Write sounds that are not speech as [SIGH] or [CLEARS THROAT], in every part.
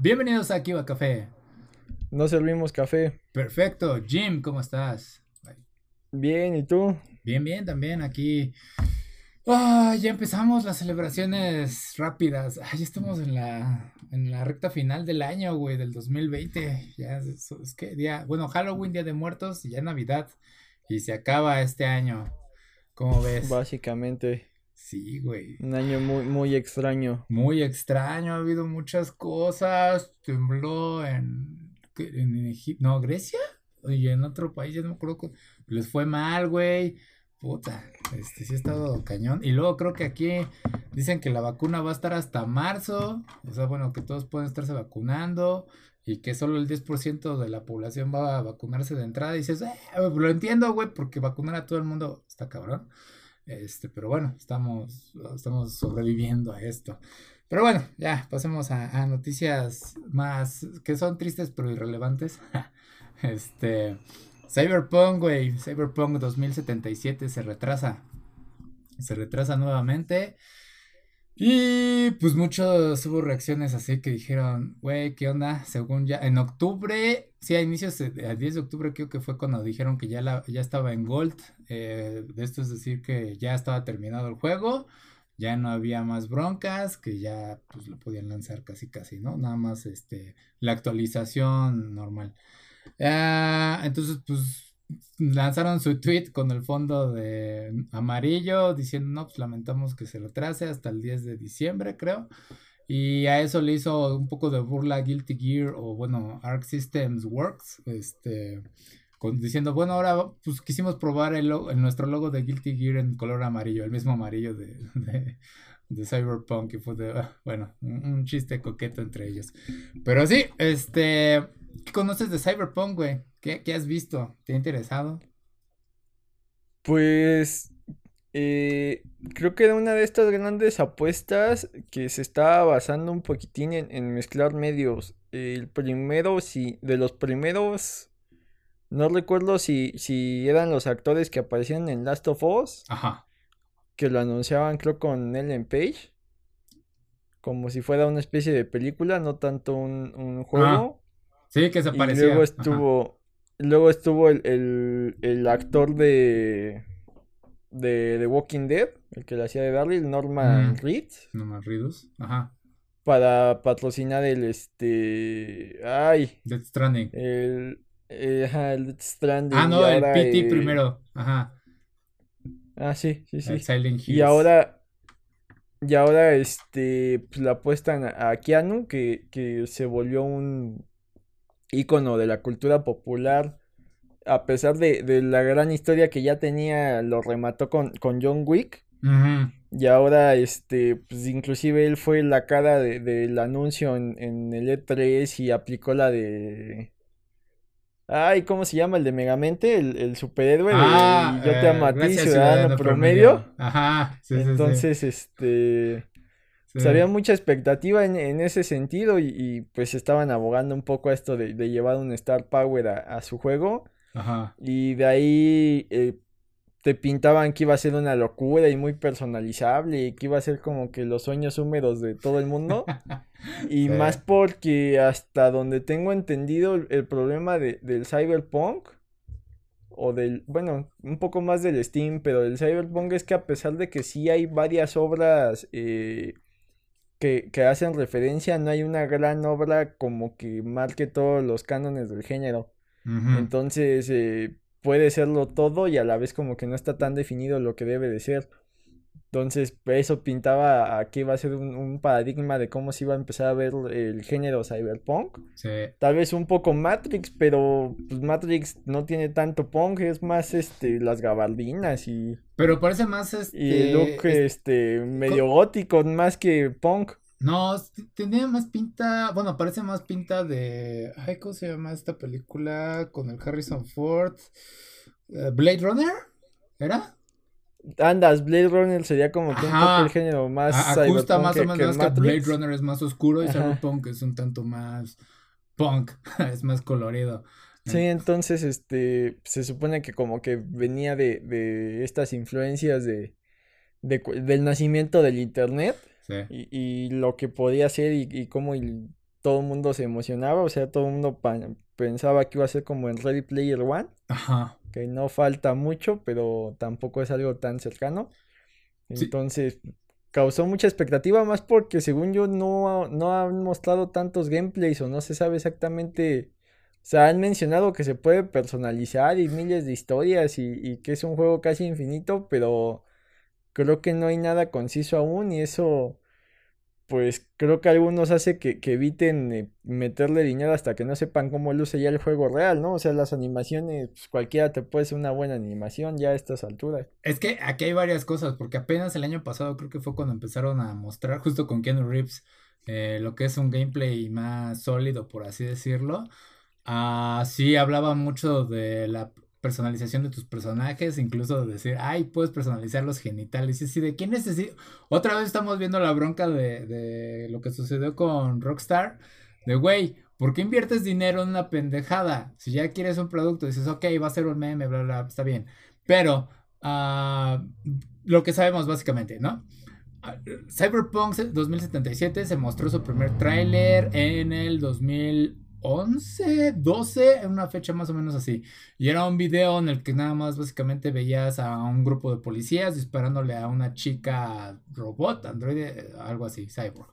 Bienvenidos a Kiva Café. No servimos café. Perfecto. Jim, ¿cómo estás? Bien, ¿y tú? Bien, bien, también aquí. Ah, ya empezamos las celebraciones rápidas. Ah, ya estamos en la, en la recta final del año, güey, del 2020. Ya es, es que día, bueno, Halloween, Día de Muertos, y ya Navidad. Y se acaba este año. ¿Cómo ves? Básicamente. Sí, güey. Un año muy, muy extraño. Muy extraño, ha habido muchas cosas. Tembló en, en Egipto, no, Grecia. Y en otro país, ya no me acuerdo. Les fue mal, güey. Puta, este sí ha estado cañón. Y luego creo que aquí dicen que la vacuna va a estar hasta marzo. O sea, bueno, que todos pueden estarse vacunando. Y que solo el 10% de la población va a vacunarse de entrada. Y dices, eh, lo entiendo, güey, porque vacunar a todo el mundo está cabrón. Este, pero bueno, estamos, estamos sobreviviendo a esto. Pero bueno, ya pasemos a, noticias más que son tristes pero irrelevantes. [LAUGHS] este, Cyberpunk, güey, Cyberpunk 2077 se retrasa. Se retrasa nuevamente. Y pues muchos hubo reacciones así que dijeron, güey, ¿qué onda? Según ya, en octubre, sí, a inicios, el 10 de octubre creo que fue cuando dijeron que ya, la, ya estaba en Gold. Eh, esto es decir que ya estaba terminado el juego, ya no había más broncas, que ya pues lo podían lanzar casi casi, ¿no? Nada más este, la actualización normal. Ah, entonces, pues lanzaron su tweet con el fondo de amarillo diciendo, no, pues lamentamos que se retrase hasta el 10 de diciembre, creo. Y a eso le hizo un poco de burla Guilty Gear o bueno, Arc Systems Works, este, con, diciendo, bueno, ahora pues quisimos probar el, nuestro logo de Guilty Gear en color amarillo, el mismo amarillo de, de, Cyberpunk, y fue de, ah, bueno, un, un chiste coqueto entre ellos. Pero sí, este, ¿qué conoces de Cyberpunk, güey? ¿Qué, has visto? ¿Te ha interesado? Pues eh, creo que era una de estas grandes apuestas que se estaba basando un poquitín en, mezclar medios. El primero, sí, de los primeros, no recuerdo si, si eran los actores que aparecían en Last of Us. Ajá. Que lo anunciaban creo con Ellen Page. Como si fuera una especie de película, no tanto un, juego. Sí, que se parecía. Y luego estuvo, Luego estuvo el, el, actor de, de The Walking Dead, el que le hacía de Daryl, Norman mm. Reedus. Norman Reedus, ajá. Para patrocinar el este. Ay. Death Stranding. El. Eh, ajá, el Stranding. Ah, no, el PT primero, ajá. Ah, sí, sí, sí. El Silent Hills. Y ahora. Y ahora, este. Pues la apuestan a Keanu, que, que se volvió un ícono de la cultura popular, a pesar de, la gran historia que ya tenía, lo remató con, con John Wick. Y ahora, este, pues inclusive él fue la cara del anuncio en, el E3 y aplicó la de... Ay, ¿cómo se llama? El de Megamente, el, el superhéroe ah, Yo te amo a ti, ciudadano, promedio. Ajá, Entonces, este pues había mucha expectativa en, ese sentido y, pues estaban abogando un poco a esto de, llevar un Star Power a, su juego. Ajá. Y de ahí eh, te pintaban que iba a ser una locura y muy personalizable y que iba a ser como que los sueños húmedos de todo el mundo. [LAUGHS] y más porque hasta donde tengo entendido el, problema de, del cyberpunk o del, bueno, un poco más del Steam, pero del cyberpunk es que a pesar de que sí hay varias obras... Eh, que, hacen referencia, no hay una gran obra como que marque todos los cánones del género. Entonces, eh, puede serlo todo y a la vez como que no está tan definido lo que debe de ser. Entonces, eso pintaba a que iba a ser un, paradigma de cómo se iba a empezar a ver el género cyberpunk. Sí. Tal vez un poco Matrix, pero pues, Matrix no tiene tanto punk, es más este las gabardinas y Pero parece más este y look este medio gótico más que punk. No, tenía más pinta, bueno, parece más pinta de, ay, ¿cómo se llama esta película con el Harrison Ford? Eh, Blade Runner, ¿era? Andas, Blade Runner sería como que un poco el género más ajusta más o menos que, Blade Runner es más oscuro y Cyberpunk es un tanto más punk, [LAUGHS] es más colorido. Sí, entonces este se supone que como que venía de, de estas influencias de, de, del nacimiento del internet y, y, lo que podía hacer y, y cómo todo el mundo se emocionaba, o sea, todo el mundo pensaba que iba a ser como en Ready Player One. Ajá. Que no falta mucho, pero tampoco es algo tan cercano. Entonces, causó mucha expectativa, más porque según yo no, no han mostrado tantos gameplays o no se sabe exactamente. O sea, han mencionado que se puede personalizar y miles de historias y, y que es un juego casi infinito, pero creo que no hay nada conciso aún y eso pues creo que algunos hace que, eviten eh, meterle dinero hasta que no sepan cómo luce ya el juego real, ¿no? O sea, las animaciones, pues cualquiera te puede hacer una buena animación ya a estas alturas. Es que aquí hay varias cosas, porque apenas el año pasado creo que fue cuando empezaron a mostrar, justo con Keanu Reeves, eh, lo que es un gameplay más sólido, por así decirlo. Ah, sí, hablaba mucho de la personalización de tus personajes, incluso de decir, ay, puedes personalizar los genitales. Y así, ¿de quién necesita? Otra vez estamos viendo la bronca de, lo que sucedió con Rockstar. De, güey, ¿por qué inviertes dinero en una pendejada? Si ya quieres un producto, dices, ok, va a ser un meme, bla, bla, está bien. Pero, uh, lo que sabemos básicamente, ¿no? Ah, Cyberpunk 2077 se mostró su primer tráiler en el 2000 11, 12, en una fecha más o menos así. Y era un video en el que nada más básicamente veías a un grupo de policías disparándole a una chica robot, androide, algo así, cyborg.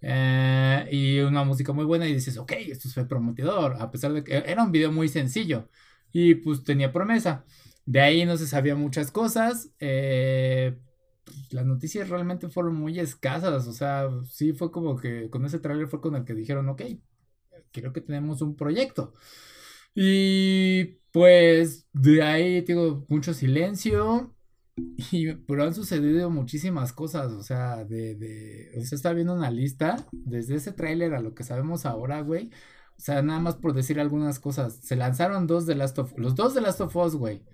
Eh, y una música muy buena y dices, ok, esto fue prometedor, a pesar de que era un video muy sencillo y pues tenía promesa. De ahí no se sabía muchas cosas. Eh, pues, las noticias realmente fueron muy escasas, o sea, sí fue como que con ese tráiler fue con el que dijeron, ok, creo que tenemos un proyecto. Y pues de ahí tengo mucho silencio. Y, pero han sucedido muchísimas cosas, o sea, de, de, o está viendo una lista, desde ese tráiler a lo que sabemos ahora, güey, o sea, nada más por decir algunas cosas, se lanzaron dos de Last of, los dos de Last of Us, güey,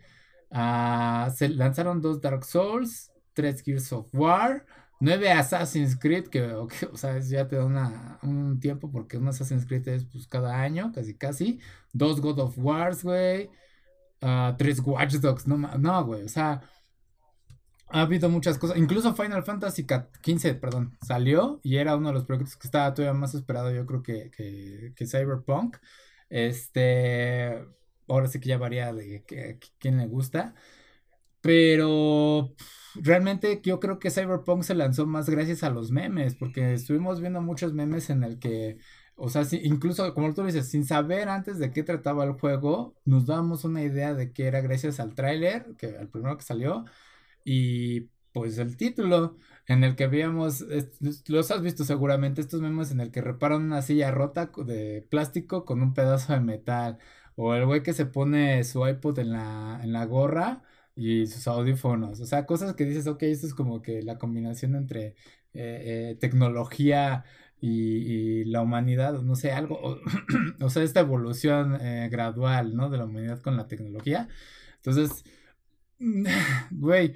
ah, se lanzaron dos Dark Souls, tres Gears of War, Nueve Assassin's Creed, que, [LAUGHS] o sea, ya te da un tiempo porque un Assassin's Creed es pues cada año, casi casi. Dos God of Wars, güey. Uh, tres Watch Dogs, no, no, güey, o sea, ha habido muchas cosas. Incluso Final Fantasy XV, perdón, salió y era uno de los proyectos que estaba todavía más esperado, yo creo que, que, que Cyberpunk. Este, ahora sí que ya varía de que, quién le gusta. Pero realmente yo creo que Cyberpunk se lanzó más gracias a los memes, porque estuvimos viendo muchos memes en el que, o sea, incluso como tú dices, sin saber antes de qué trataba el juego, nos dábamos una idea de que era gracias al tráiler, que al primero que salió, y pues el título en el que veíamos, los has visto seguramente, estos memes en el que reparan una silla rota de plástico con un pedazo de metal, o el güey que se pone su iPod en la, en la gorra y sus audífonos. O sea, cosas que dices, ok, esto es como que la combinación entre eh, eh, tecnología y, la humanidad, no sé, algo, [CLEARS THROAT] o, sea, esta evolución eh, gradual, ¿no? De la humanidad con la tecnología. Entonces, [SIGHS] güey,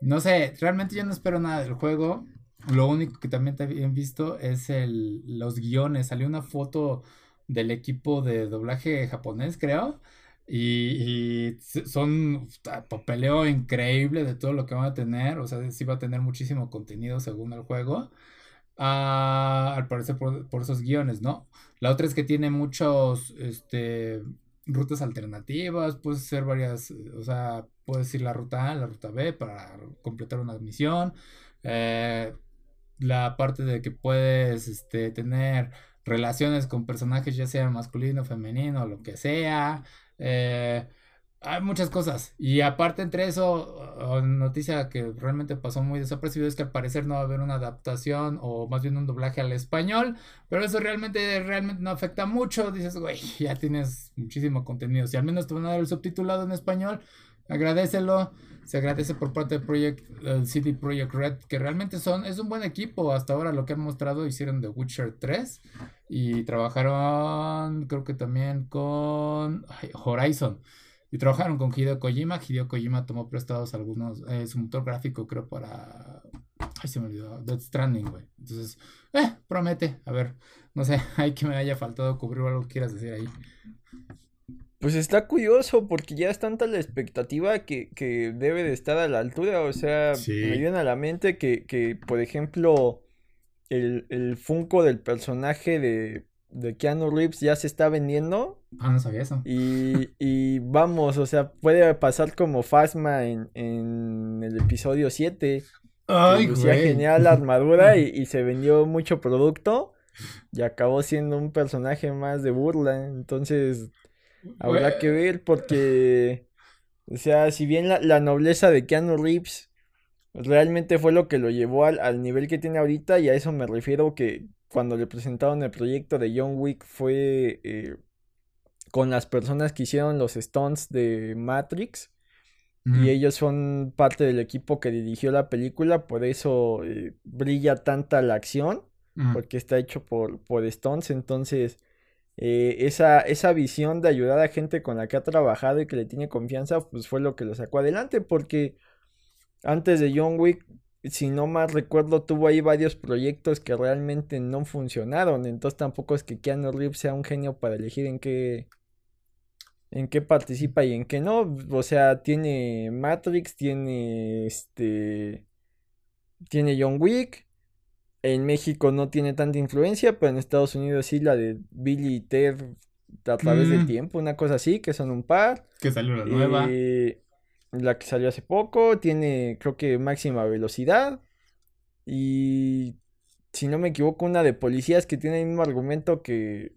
no sé, realmente yo no espero nada del juego. Lo único que también te habían visto es el, los guiones. Salió una foto del equipo de doblaje japonés, creo y, son papeleo increíble de todo lo que van a tener. O sea, sí va a tener muchísimo contenido según el juego. Ah, al parecer por, esos guiones, ¿no? La otra es que tiene muchos, este, rutas alternativas, puedes hacer varias, o sea, puedes ir la ruta A, la ruta B para completar una misión. Eh, la parte de que puedes, este, tener relaciones con personajes, ya sea masculino, femenino, lo que sea. Eh, hay muchas cosas. Y aparte entre eso, noticia que realmente pasó muy desapercibido es que al parecer no va a haber una adaptación o más bien un doblaje al español. Pero eso realmente, realmente no afecta mucho. Dices, güey, ya tienes muchísimo contenido. Si al menos te van a dar el subtitulado en español, agradecelo. Se agradece por parte del Project, el CD Project Red, que realmente son, es un buen equipo. Hasta ahora lo que han mostrado hicieron The Witcher 3 y trabajaron, creo que también con Horizon. Y trabajaron con Hideo Kojima. Hideo Kojima tomó prestados algunos, eh, su motor gráfico creo para... Ay, se me olvidó. Dead Stranding, güey. Entonces, eh, promete. A ver, no sé, [LAUGHS] hay que me haya faltado cubrir algo que quieras decir ahí. Pues está curioso porque ya es tanta la expectativa que, que debe de estar a la altura. O sea, me viene a la mente que, que por ejemplo, el, el Funko del personaje de de Keanu Reeves ya se está vendiendo. Ah, no sabía eso. Y, y vamos, o sea, puede pasar como Fasma en, en el episodio 7. Ay, lucía genial la armadura y, y, se vendió mucho producto y acabó siendo un personaje más de burla. Entonces, habrá que ver porque, o sea, si bien la, la, nobleza de Keanu Reeves realmente fue lo que lo llevó al, al nivel que tiene ahorita y a eso me refiero que cuando le presentaron el proyecto de John Wick fue eh, con las personas que hicieron los stunts de Matrix. Y ellos son parte del equipo que dirigió la película, por eso eh, brilla tanta la acción, porque está hecho por, por Stones. Entonces, eh, esa, esa visión de ayudar a gente con la que ha trabajado y que le tiene confianza, pues fue lo que lo sacó adelante, porque antes de John Wick si no más recuerdo, tuvo ahí varios proyectos que realmente no funcionaron. Entonces tampoco es que Keanu Reeves sea un genio para elegir en qué en qué participa y en qué no. O sea, tiene Matrix, tiene este tiene John Wick. En México no tiene tanta influencia, pero en Estados Unidos sí la de Billy y Ted a través del mm. tiempo, una cosa así, que son un par. Que salió la nueva. Eh, la que salió hace poco, tiene creo que máxima velocidad y si no me equivoco una de policías que tiene el mismo argumento que,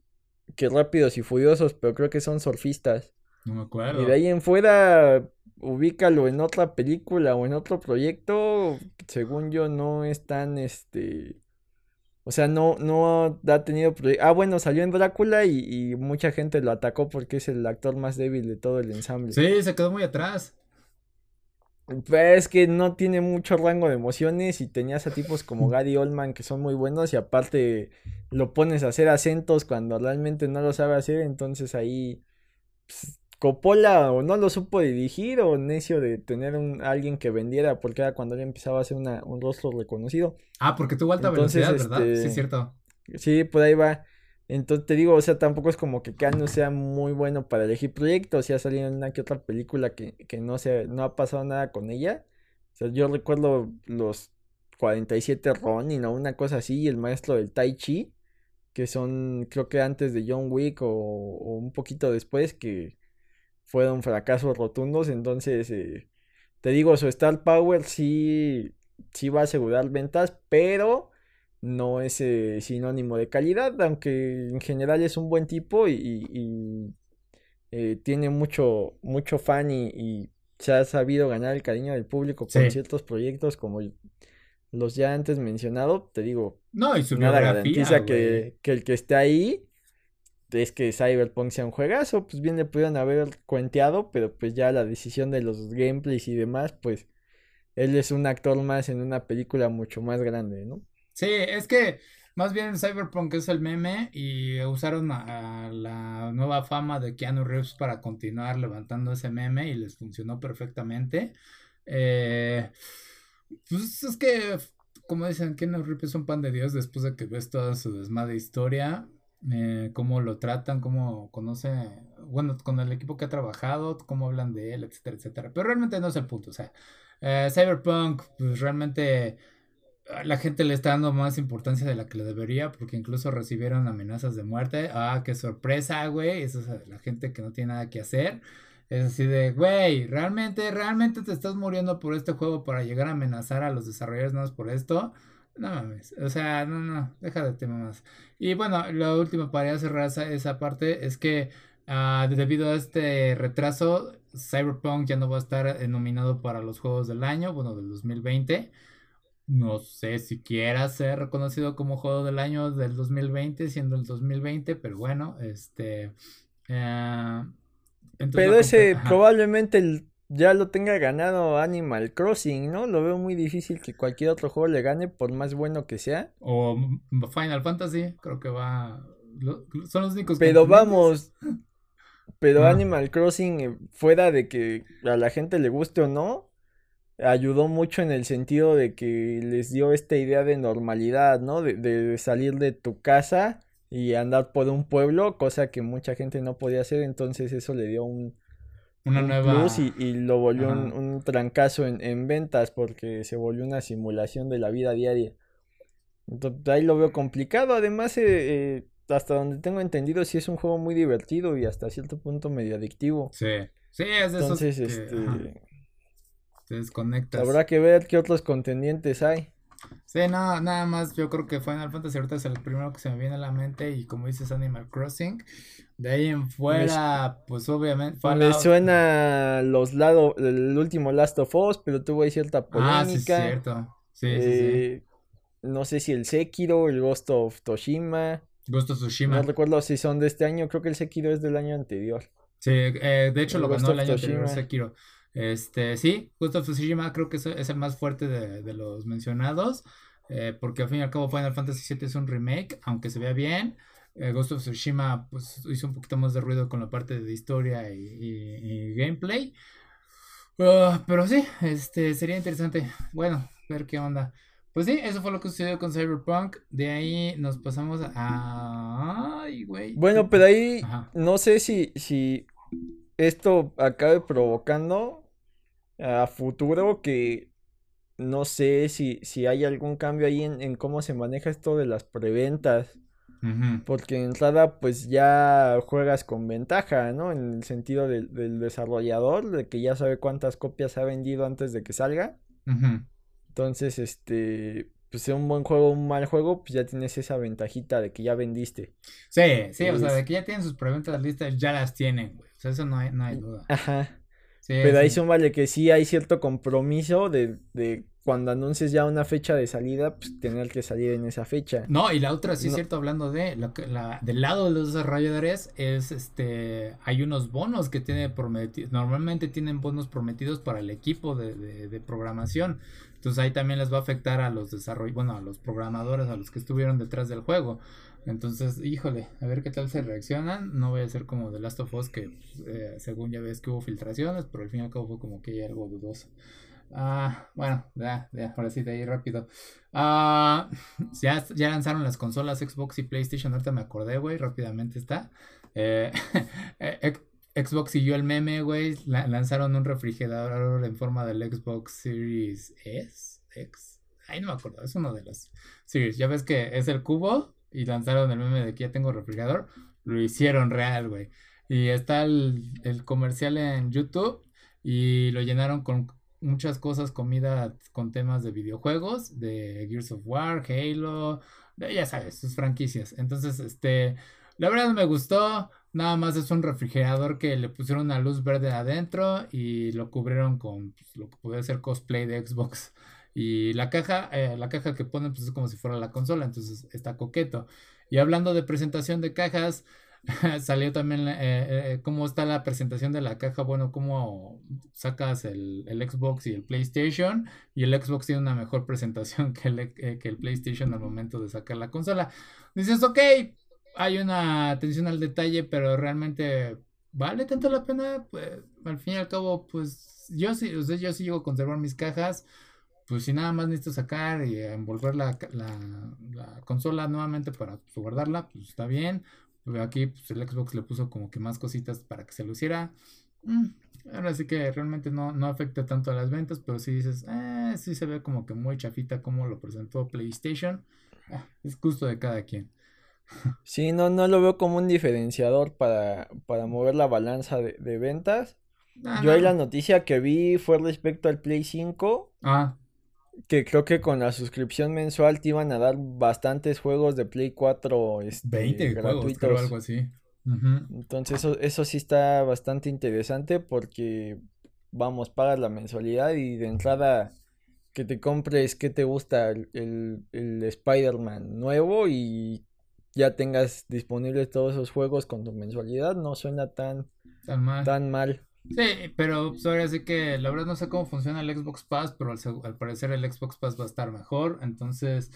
que Rápidos y Furiosos, pero creo que son surfistas. No me acuerdo. Y de ahí en fuera, ubícalo en otra película o en otro proyecto, según yo no es tan este... O sea, no, no ha tenido... Ah, bueno, salió en Drácula y, y mucha gente lo atacó porque es el actor más débil de todo el ensamble. Sí, se quedó muy atrás. Pues es que no tiene mucho rango de emociones y tenías a tipos como [LAUGHS] Gary Oldman que son muy buenos y aparte lo pones a hacer acentos cuando realmente no lo sabe hacer, entonces ahí pues, Coppola o no lo supo dirigir o necio de tener un alguien que vendiera porque era cuando ya empezaba a hacer una, un rostro reconocido. Ah, porque tuvo alta velocidad, ¿verdad? Sí, es este, cierto. Sí, por ahí va. Entonces te digo, o sea, tampoco es como que no sea muy bueno para elegir proyectos. Ya ha salido en una que otra película que, que no, se, no ha pasado nada con ella. O sea, yo recuerdo los 47 Ronin o una cosa así, y el maestro del Tai Chi, que son, creo que antes de John Wick o, un poquito después, que fueron fracasos rotundos. Entonces, eh, te digo, su Star Power sí, sí va a asegurar ventas, pero no es eh, sinónimo de calidad, aunque en general es un buen tipo y, eh, tiene mucho, mucho fan y, se ha sabido ganar el cariño del público con ciertos proyectos como los ya antes mencionado, te digo, no, y su nada garantiza que, que, el que esté ahí es que Cyberpunk sea un juegazo, pues bien le pudieron haber cuenteado, pero pues ya la decisión de los gameplays y demás, pues él es un actor más en una película mucho más grande, ¿no? Sí, es que más bien Cyberpunk es el meme y usaron a, la nueva fama de Keanu Reeves para continuar levantando ese meme y les funcionó perfectamente. Eh, pues es que, como dicen, Keanu Reeves es un pan de Dios después de que ves toda su desmadre historia, eh, cómo lo tratan, cómo conoce, bueno, con el equipo que ha trabajado, cómo hablan de él, etcétera, etcétera. Pero realmente no es el punto, o sea, eh, Cyberpunk, pues realmente la gente le está dando más importancia de la que le debería porque incluso recibieron amenazas de muerte. Ah, qué sorpresa, güey. Esa es la gente que no tiene nada que hacer. Es así de, güey, realmente, realmente te estás muriendo por este juego para llegar a amenazar a los desarrolladores nada más por esto. No mames, o sea, no, no, deja de tema más. Y bueno, lo último para cerrar esa, esa parte es que ah, debido a este retraso, Cyberpunk ya no va a estar nominado para los juegos del año, bueno, del 2020. No sé si quiera ser reconocido como juego del año del 2020, siendo el 2020, pero bueno, este... Eh, pero ese probablemente ya lo tenga ganado Animal Crossing, ¿no? Lo veo muy difícil que cualquier otro juego le gane, por más bueno que sea. O Final Fantasy, creo que va... son los únicos... Pero vamos... [LAUGHS] Pero Animal Crossing, eh, fuera de que a la gente le guste o no, ayudó mucho en el sentido de que les dio esta idea de normalidad, ¿no? De, salir de tu casa y andar por un pueblo, cosa que mucha gente no podía hacer, entonces eso le dio un, una nueva... plus y, lo volvió un, trancazo en, ventas porque se volvió una simulación de la vida diaria. Entonces ahí lo veo complicado, además eh, eh, hasta donde tengo entendido, sí es un juego muy divertido y hasta cierto punto medio adictivo. Sí, sí, es de Entonces, este... Se desconecta. Habrá que ver qué otros contendientes hay. Sí, no, nada más yo creo que Final Fantasy ahorita es el primero que se me viene a la mente y como dices Animal Crossing, de ahí en fuera, pues obviamente. Me suena los lado, el último Last of Us, pero tuvo ahí cierta polémica. Ah, sí, cierto. Sí, sí, sí. Eh, no sé si el Sekiro, el Ghost of Toshima. Ghost of Tsushima. No recuerdo si son de este año, creo que el Sekiro es del año anterior. Sí, eh, de hecho lo ganó el año anterior Sekiro. Este, sí, Ghost of Tsushima creo que es, el más fuerte de, los mencionados. Eh, porque al fin y al cabo Final Fantasy VII es un remake, aunque se vea bien. Eh, Ghost of Tsushima pues hizo un poquito más de ruido con la parte de historia y, gameplay. Ah, pero sí, este sería interesante. Bueno, ver qué onda. Pues sí, eso fue lo que sucedió con Cyberpunk. De ahí nos pasamos a. Ay, güey. Bueno, pero ahí no sé si, si esto acabe provocando a futuro que no sé si, si hay algún cambio ahí en, cómo se maneja esto de las preventas. Porque en entrada pues ya juegas con ventaja, ¿no? En el sentido del desarrollador, de que ya sabe cuántas copias ha vendido antes de que salga. Entonces, este, pues sea un buen juego o un mal juego, pues ya tienes esa ventajita de que ya vendiste. Sí, sí, o sea, de que ya tienen sus preventas listas, ya las tienen, güey. O sea, eso no hay, no hay duda. Ajá. Pero ahí son vale que sí hay cierto compromiso de, de cuando anuncies ya una fecha de salida, pues tener que salir en esa fecha. No, y la otra, sí es cierto, hablando de lo que, la, del lado de los desarrolladores, es este, hay unos bonos que tiene prometidos, normalmente tienen bonos prometidos para el equipo de, de, de programación. Entonces ahí también les va a afectar a los desarrolladores, bueno, a los programadores, a los que estuvieron detrás del juego. Entonces, híjole, a ver qué tal se reaccionan. No voy a ser como The Last of Us, que eh, según ya ves que hubo filtraciones, pero al fin y al cabo fue como que hay algo dudoso. Ah, bueno, ya, ya, ahora sí, de ahí rápido. Ah, [LAUGHS] ya, ya lanzaron las consolas Xbox y PlayStation. Ahorita me acordé, güey, rápidamente está. Eh, [LAUGHS] eh Xbox siguió el meme, güey. lanzaron un refrigerador en forma del Xbox Series S, X. Ay, no me acuerdo, es uno de los Series. Ya ves que es el cubo y lanzaron el meme de que ya tengo refrigerador. Lo hicieron real, güey. Y está el, el comercial en YouTube y lo llenaron con muchas cosas, comida con temas de videojuegos, de Gears of War, Halo, ya sabes, sus franquicias. Entonces, este, la verdad me gustó. Nada más es un refrigerador que le pusieron una luz verde adentro y lo cubrieron con pues, lo que puede ser cosplay de Xbox. Y la caja, eh, la caja que ponen pues es como si fuera la consola, entonces está coqueto. Y hablando de presentación de cajas, [LAUGHS] salió también eh, eh, cómo está la presentación de la caja, bueno, cómo sacas el, el, Xbox y el PlayStation, y el Xbox tiene una mejor presentación [LAUGHS] que el, que el PlayStation al momento de sacar la consola. Dices, ok, hay una atención al detalle, pero realmente vale tanto la pena. Pues, al fin y al cabo, pues yo sí, o yo sigo conservar mis cajas. Pues si nada más necesito sacar y envolver la, la, consola nuevamente para guardarla, pues está bien. Pero aquí pues, el Xbox le puso como que más cositas para que se luciera. Mm, ahora sí que realmente no, no afecta tanto a las ventas, pero si dices, eh, sí se ve como que muy chafita como lo presentó PlayStation. Ah, es gusto de cada quien. [LAUGHS] Sí, no, no lo veo como un diferenciador para, para mover la balanza de, ventas. Ah, Yo ahí la noticia que vi fue respecto al Play 5. Ah. Que creo que con la suscripción mensual te iban a dar bastantes juegos de Play 4 este, 20 gratuitos. Juegos, algo así. Entonces eso, eso sí está bastante interesante porque, vamos, pagas la mensualidad y de entrada que te compres que te gusta el, el, el Spider-Man nuevo y ya tengas disponibles todos esos juegos con tu mensualidad, no suena tan, tan mal. Sí, pero pues, ahora sí que la verdad no sé cómo funciona el Xbox Pass, pero al, parecer el Xbox Pass va a estar mejor. Entonces,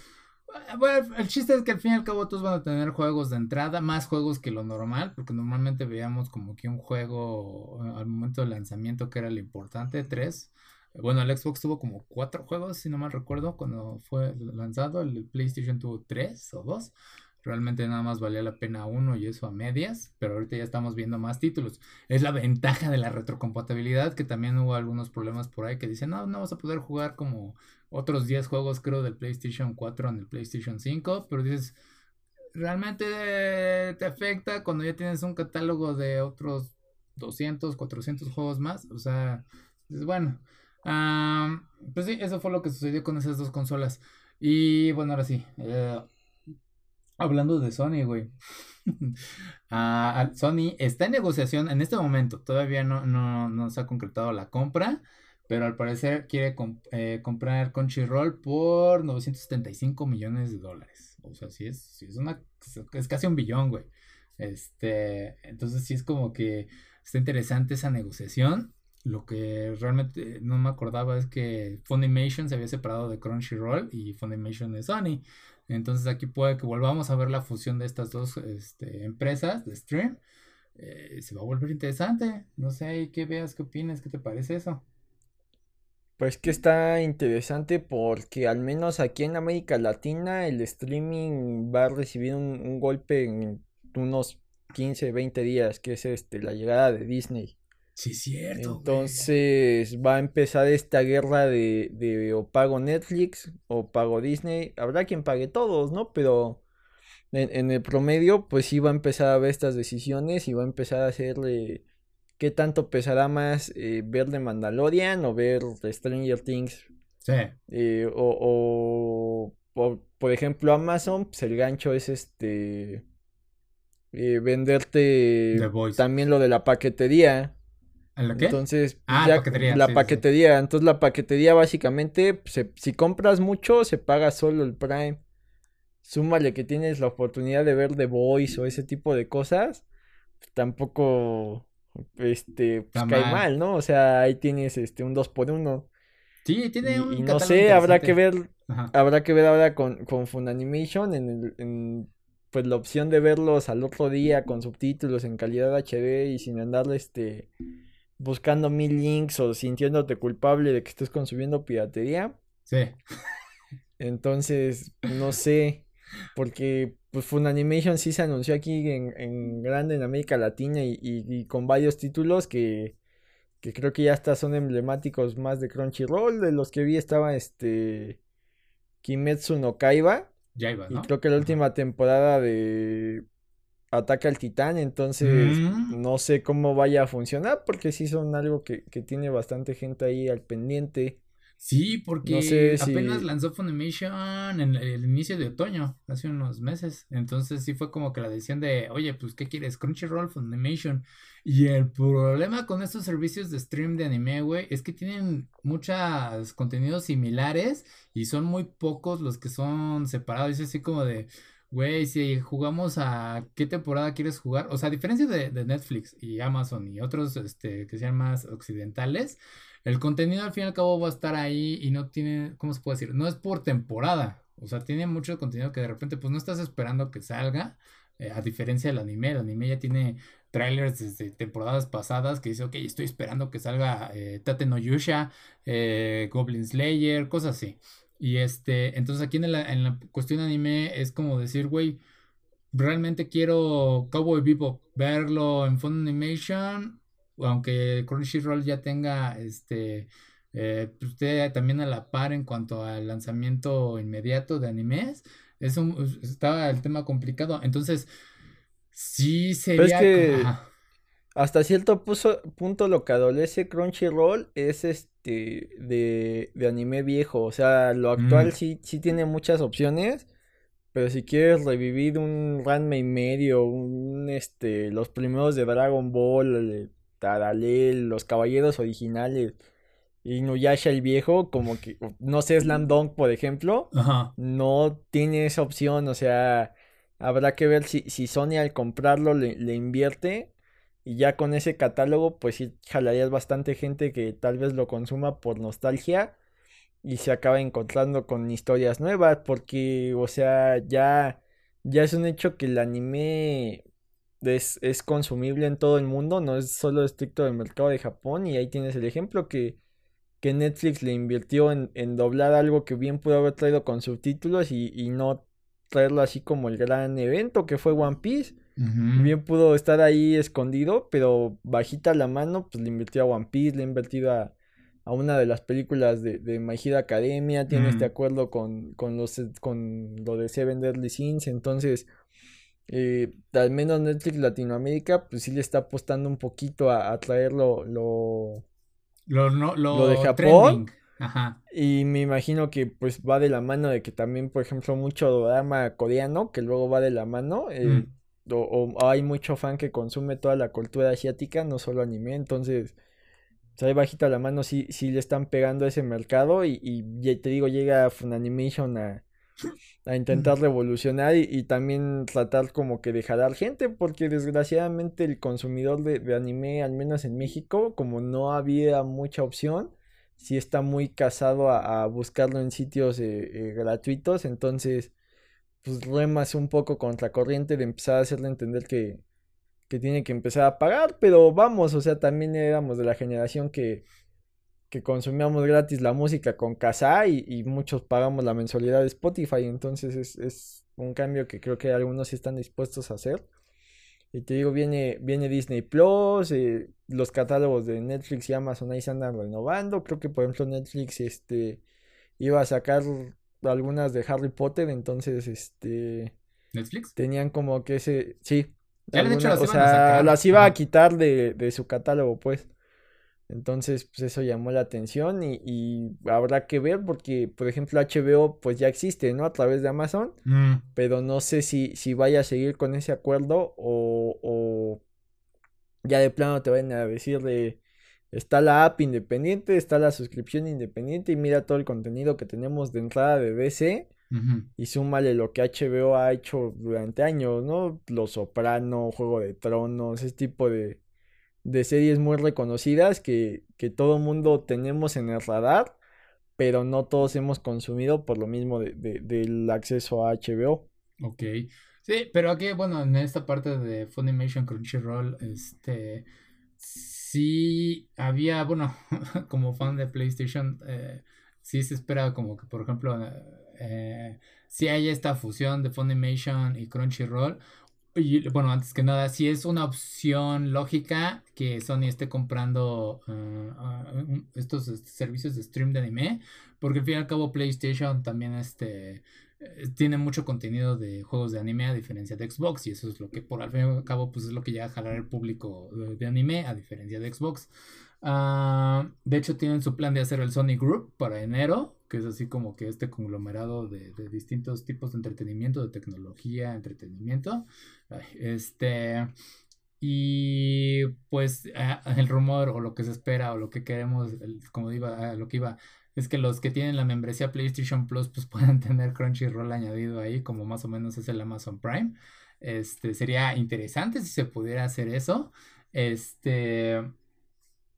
eh, bueno, el chiste es que al fin y al cabo todos van a tener juegos de entrada, más juegos que lo normal, porque normalmente veíamos como que un juego eh, al momento del lanzamiento que era lo importante, tres. Bueno, el Xbox tuvo como cuatro juegos, si no mal recuerdo, cuando fue lanzado. El PlayStation tuvo tres o dos realmente nada más valía la pena uno y eso a medias, pero ahorita ya estamos viendo más títulos. Es la ventaja de la retrocompatibilidad, que también hubo algunos problemas por ahí que dicen, no, no vas a poder jugar como otros 10 juegos creo del PlayStation 4 en el PlayStation 5, pero dices, realmente te afecta cuando ya tienes un catálogo de otros 200, 400 juegos más. O sea, es bueno. pues sí, eso fue lo que sucedió con esas dos consolas. Y bueno, ahora sí. Eh, hablando de Sony, güey. [LAUGHS] Ah, Sony está en negociación en este momento. Todavía no, no, no se ha concretado la compra. Pero al parecer quiere eh, comprar Crunchyroll por 975 millones de dólares. O sea, sí es, sí es una. Es casi un billón, güey. Este. Entonces sí es como que está interesante esa negociación. Lo que realmente no me acordaba es que Funimation se había separado de Crunchyroll y Funimation de Sony. Entonces aquí puede que volvamos a ver la fusión de estas dos este, empresas de stream. Eh, se va a volver interesante. No sé, ¿qué veas? ¿Qué opinas? ¿Qué te parece eso? Pues que está interesante porque al menos aquí en América Latina el streaming va a recibir un, un golpe en unos 15, 20 días, que es este, la llegada de Disney. Sí, cierto. Entonces va a empezar esta guerra de, de o pago Netflix o pago Disney. Habrá quien pague todos, ¿no? Pero en, el promedio, pues sí va a empezar a ver estas decisiones y va a empezar a hacerle... ¿Qué tanto pesará más eh, ver de Mandalorian o ver Stranger Things? Sí. Eh, o, o, por ejemplo, Amazon, pues el gancho es este eh, venderte también lo de la paquetería. Entonces, ah, la paquetería. La paquetería. Entonces, la paquetería básicamente, si compras mucho, se paga solo el Prime. Súmale que tienes la oportunidad de ver The Voice o ese tipo de cosas. Pues, tampoco, este, pues, cae mal. ¿no? O sea, ahí tienes este un 2 por 1 Sí, tiene un. Y no sé, habrá que ver. Habrá que ver ahora con, con Funimation en el. En, pues la opción de verlos al otro día con subtítulos en calidad HD y sin andar este buscando mil links o sintiéndote culpable de que estés consumiendo piratería. Sí. Entonces, no sé, porque pues Funimation sí se anunció aquí en, en grande en América Latina y, y, con varios títulos que, que creo que ya hasta son emblemáticos más de Crunchyroll. De los que vi estaba este Kimetsu no Kaiba y creo que la última temporada de Ataca al Titán, entonces mm. no sé cómo vaya a funcionar porque sí son algo que, que tiene bastante gente ahí al pendiente. Sí, porque apenas lanzó Funimation en el inicio de otoño, hace unos meses. Entonces sí fue como que la decisión de, oye, pues, ¿qué quieres? Crunchyroll, Funimation. Y el problema con estos servicios de stream de anime, güey, es que tienen muchos contenidos similares y son muy pocos los que son separados. Es así como de, güey, si jugamos a qué temporada quieres jugar, o sea, a diferencia de, Netflix y Amazon y otros este, que sean más occidentales, el contenido al fin y al cabo va a estar ahí y no tiene, ¿cómo se puede decir? No es por temporada. O sea, tiene mucho contenido que de repente pues no estás esperando que salga. Eh, a diferencia del anime, el anime ya tiene trailers desde temporadas pasadas que dice, ok, estoy esperando que salga eh, Tate no Yusha, eh, Goblin Slayer, cosas así. Y este, entonces aquí en la, en la cuestión de anime es como decir, güey, realmente quiero Cowboy Bebop, verlo en Funimation aunque Crunchyroll ya tenga este eh, pues, usted también a la par en cuanto al lanzamiento inmediato de animes, es un, estaba el tema complicado. Entonces, sí sería. que hasta cierto punto lo que adolece Crunchyroll es este de, de anime viejo. O sea, lo actual mm. sí, sí tiene muchas opciones. Pero si quieres revivir un Ranma y medio, un este, los primeros de Dragon Ball, Tadalel, los caballeros originales, y Nuyasha el viejo, como que, no sé, Slam Dunk, por ejemplo, no tiene esa opción, o sea, habrá que ver si, si Sony al comprarlo le, le invierte. Y ya con ese catálogo, pues sí jalarías bastante gente que tal vez lo consuma por nostalgia y se acaba encontrando con historias nuevas porque, o sea, ya, ya es un hecho que el anime es, es, consumible en todo el mundo, no es solo estricto del mercado de Japón. Y ahí tienes el ejemplo que, que Netflix le invirtió en, en, doblar algo que bien pudo haber traído con subtítulos y, y, no traerlo así como el gran evento que fue One Piece. Bien pudo estar ahí escondido, pero bajita la mano, pues le invirtió a One Piece, le ha invertido a, a una de las películas de, de My Hero Academia, tiene este acuerdo con, con, los, con lo de Seven Deadly Sins, entonces, eh, al menos Netflix Latinoamérica, pues sí le está apostando un poquito a, a traer lo, lo, lo, de Japón. Ajá. Y me imagino que pues va de la mano de que también, por ejemplo, mucho drama coreano, que luego va de la mano, eh, mm. O, hay mucho fan que consume toda la cultura asiática, no solo anime, entonces ahí bajita la mano sí, sí le están pegando a ese mercado y, y te digo, llega Funimation a, a intentar revolucionar y, también tratar como que de jalar gente, porque desgraciadamente el consumidor de, anime, al menos en México, como no había mucha opción, sí está muy casado a, buscarlo en sitios eh, eh, gratuitos, entonces pues remas un poco contra corriente de empezar a hacerle entender que, que tiene que empezar a pagar, pero vamos, o sea, también éramos de la generación que, que consumíamos gratis la música con Casa y, muchos pagamos la mensualidad de Spotify, entonces es, es, un cambio que creo que algunos están dispuestos a hacer. Y te digo, viene, viene Disney Plus, eh, los catálogos de Netflix y Amazon ahí se andan renovando. Creo que por ejemplo Netflix este iba a sacar algunas de Harry Potter, entonces este Netflix tenían como que ese sí, o sea, las iba a quitar de, de su catálogo, pues. Entonces, pues eso llamó la atención y, y, habrá que ver porque, por ejemplo, HBO pues ya existe, ¿no? A través de Amazon, mm. pero no sé si, si vaya a seguir con ese acuerdo o, o ya de plano te vayan a decir de, está la app independiente, está la suscripción independiente y mira todo el contenido que tenemos de entrada de DC y súmale lo que HBO ha hecho durante años, ¿no? Los Soprano, Juego de Tronos, ese tipo de de series muy reconocidas que, que todo mundo tenemos en el radar, pero no todos hemos consumido por lo mismo de, del acceso a HBO. Ok. Sí, pero aquí, bueno, en esta parte de Funimation Crunchyroll, este, sí había, bueno, [LAUGHS] como fan de PlayStation, eh, sí se espera como que, por ejemplo, eh, si hay esta fusión de Funimation y Crunchyroll, y, bueno, antes que nada, si es una opción lógica que Sony esté comprando ah, estos este, servicios de stream de anime, porque al fin y al cabo PlayStation también este, eh, tiene mucho contenido de juegos de anime a diferencia de Xbox, y eso es lo que por al fin y al cabo pues es lo que llega a jalar el público de, anime a diferencia de Xbox. Ah, de hecho, tienen su plan de hacer el Sony Group para enero, que es así como que este conglomerado de, distintos tipos de entretenimiento, de tecnología, entretenimiento. Este. Y pues el rumor o lo que se espera o lo que queremos, como iba, lo que iba, es que los que tienen la membresía PlayStation Plus pues [LAUGHS] puedan tener Crunchyroll añadido ahí, como más o menos es el Amazon Prime. Este, sería interesante si se pudiera hacer eso. Este,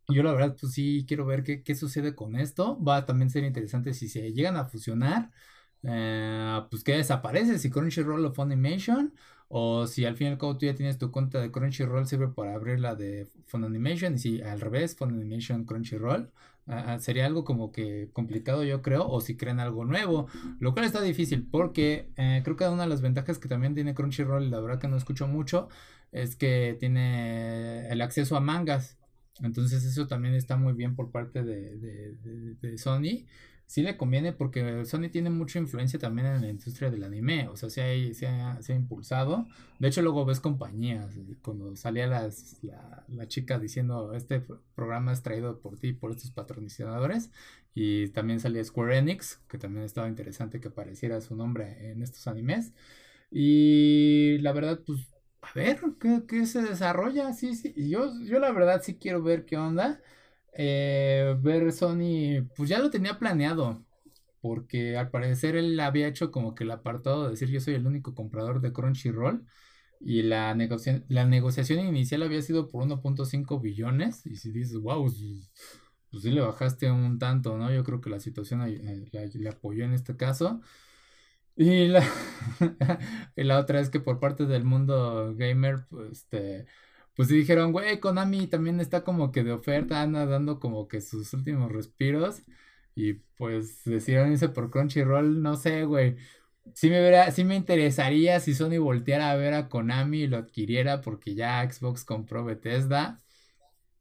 yo la verdad, pues sí, quiero ver qué, qué sucede con esto. Va a también ser interesante si se llegan a fusionar. Eh, pues que desaparece, si Crunchyroll o Funimation, o si al fin y al cabo tú ya tienes tu cuenta de Crunchyroll, sirve para abrir la de Funimation, y si al revés, Funimation, Crunchyroll, sería algo como que complicado yo creo, o si crean algo nuevo, lo cual está difícil, porque eh, creo que una de las ventajas que también tiene Crunchyroll, la verdad que no escucho mucho, es que tiene el acceso a mangas, entonces eso también está muy bien por parte de, Sony. Sí le conviene porque Sony tiene mucha influencia también en la industria del anime. O sea, se ha, se ha, impulsado. De hecho, luego ves compañías. Cuando salía la, la, chica diciendo, este programa es traído por ti, por estos patrocinadores. Y también salía Square Enix, que también estaba interesante que apareciera su nombre en estos animes. Y la verdad, pues a ver qué, se desarrolla. Sí, sí. Yo, yo la verdad sí quiero ver qué onda. Eh, ver Sony, pues ya lo tenía planeado. Porque al parecer él había hecho como que el apartado de decir yo soy el único comprador de Crunchyroll. Y la, la negociación inicial había sido por 1.5 billones. Y si dices, wow, pues, pues, sí le bajaste un tanto, ¿no? Yo creo que la situación eh, le apoyó en este caso. Y la, [LAUGHS] y la otra es que por parte del mundo gamer, pues, este, pues dijeron, güey, Konami también está como que de oferta, anda dando como que sus últimos respiros. Y pues decidieron irse por Crunchyroll, no sé, güey. Sí me, verá, sí me interesaría si Sony volteara a ver a Konami y lo adquiriera porque ya Xbox compró Bethesda.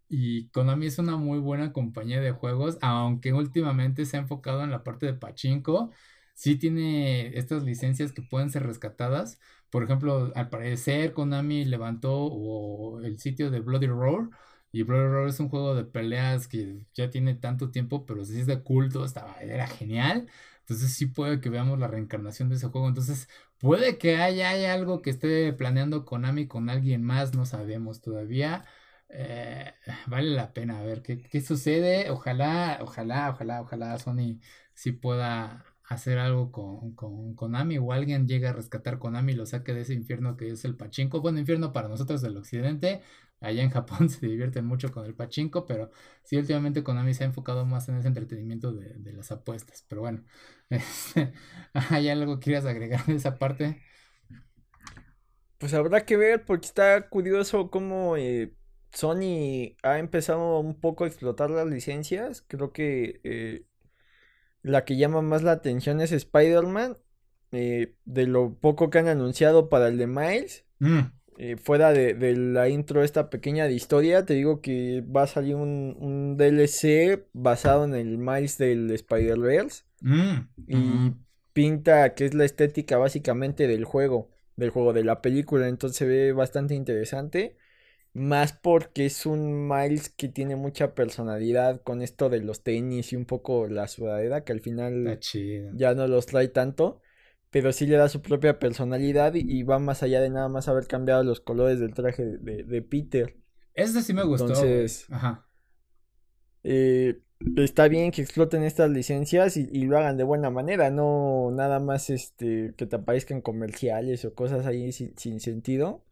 y Konami es una muy buena compañía de juegos, aunque últimamente se ha enfocado en la parte de pachinko. Sí tiene estas licencias que pueden ser rescatadas. Por ejemplo, al parecer Konami levantó el sitio de Bloody Roar. Y Bloody Roar es un juego de peleas que ya tiene tanto tiempo, pero si es de culto, estaba, era genial. Entonces sí puede que veamos la reencarnación de ese juego. Entonces puede que haya, haya algo que esté planeando Konami con alguien más, no sabemos todavía. Eh, vale la pena ver qué, qué, sucede. Ojalá, ojalá, ojalá, ojalá Sony sí pueda hacer algo con, con Konami o alguien llegue a rescatar Konami y lo saque de ese infierno que es el pachinko. Bueno, infierno para nosotros del occidente. Allá en Japón [LAUGHS] se divierten mucho con el pachinko, pero sí, últimamente Konami se ha enfocado más en ese entretenimiento de, de las apuestas. Pero bueno, [LAUGHS] este, ¿hay algo que quieras agregar de esa parte? Pues habrá que ver porque está curioso cómo eh, Sony ha empezado un poco a explotar las licencias. Creo que eh, la que llama más la atención es Spider-Man. Eh, de lo poco que han anunciado para el de Miles. Mm. Eh, fuera de, la intro, esta pequeña de historia, te digo que va a salir un, DLC basado en el Miles del Spider-Verse. Mm, y pinta que es la estética básicamente del juego, del juego de la película. Entonces se ve bastante interesante. Más porque es un Miles que tiene mucha personalidad con esto de los tenis y un poco la sudadera, que al final ya no los trae tanto. Pero sí le da su propia personalidad y, va más allá de nada más haber cambiado los colores del traje de, Peter. Eso sí me gustó. Entonces, Ajá. Eh, está bien que exploten estas licencias y, lo hagan de buena manera, no nada más este que te aparezcan comerciales o cosas ahí sin, sin sentido.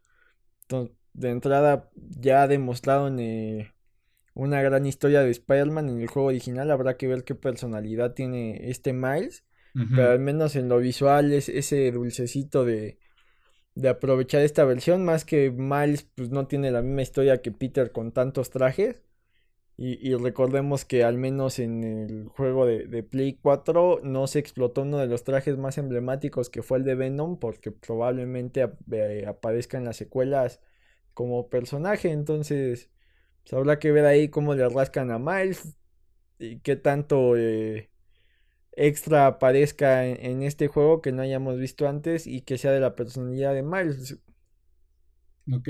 Entonces, de entrada ya demostraron eh, una gran historia de Spider-Man en el juego original. Habrá que ver qué personalidad tiene este Miles. Pero al menos en lo visual es ese dulcecito de, de aprovechar esta versión. Más que Miles pues no tiene la misma historia que Peter con tantos trajes. Y, recordemos que al menos en el juego de, de, Play 4 no se explotó uno de los trajes más emblemáticos que fue el de Venom. Porque probablemente eh, aparezca en las secuelas como personaje. Entonces, pues, habrá que ver ahí cómo le rascan a Miles y qué tanto eh, extra aparezca en, este juego que no hayamos visto antes y que sea de la personalidad de Miles. Ok,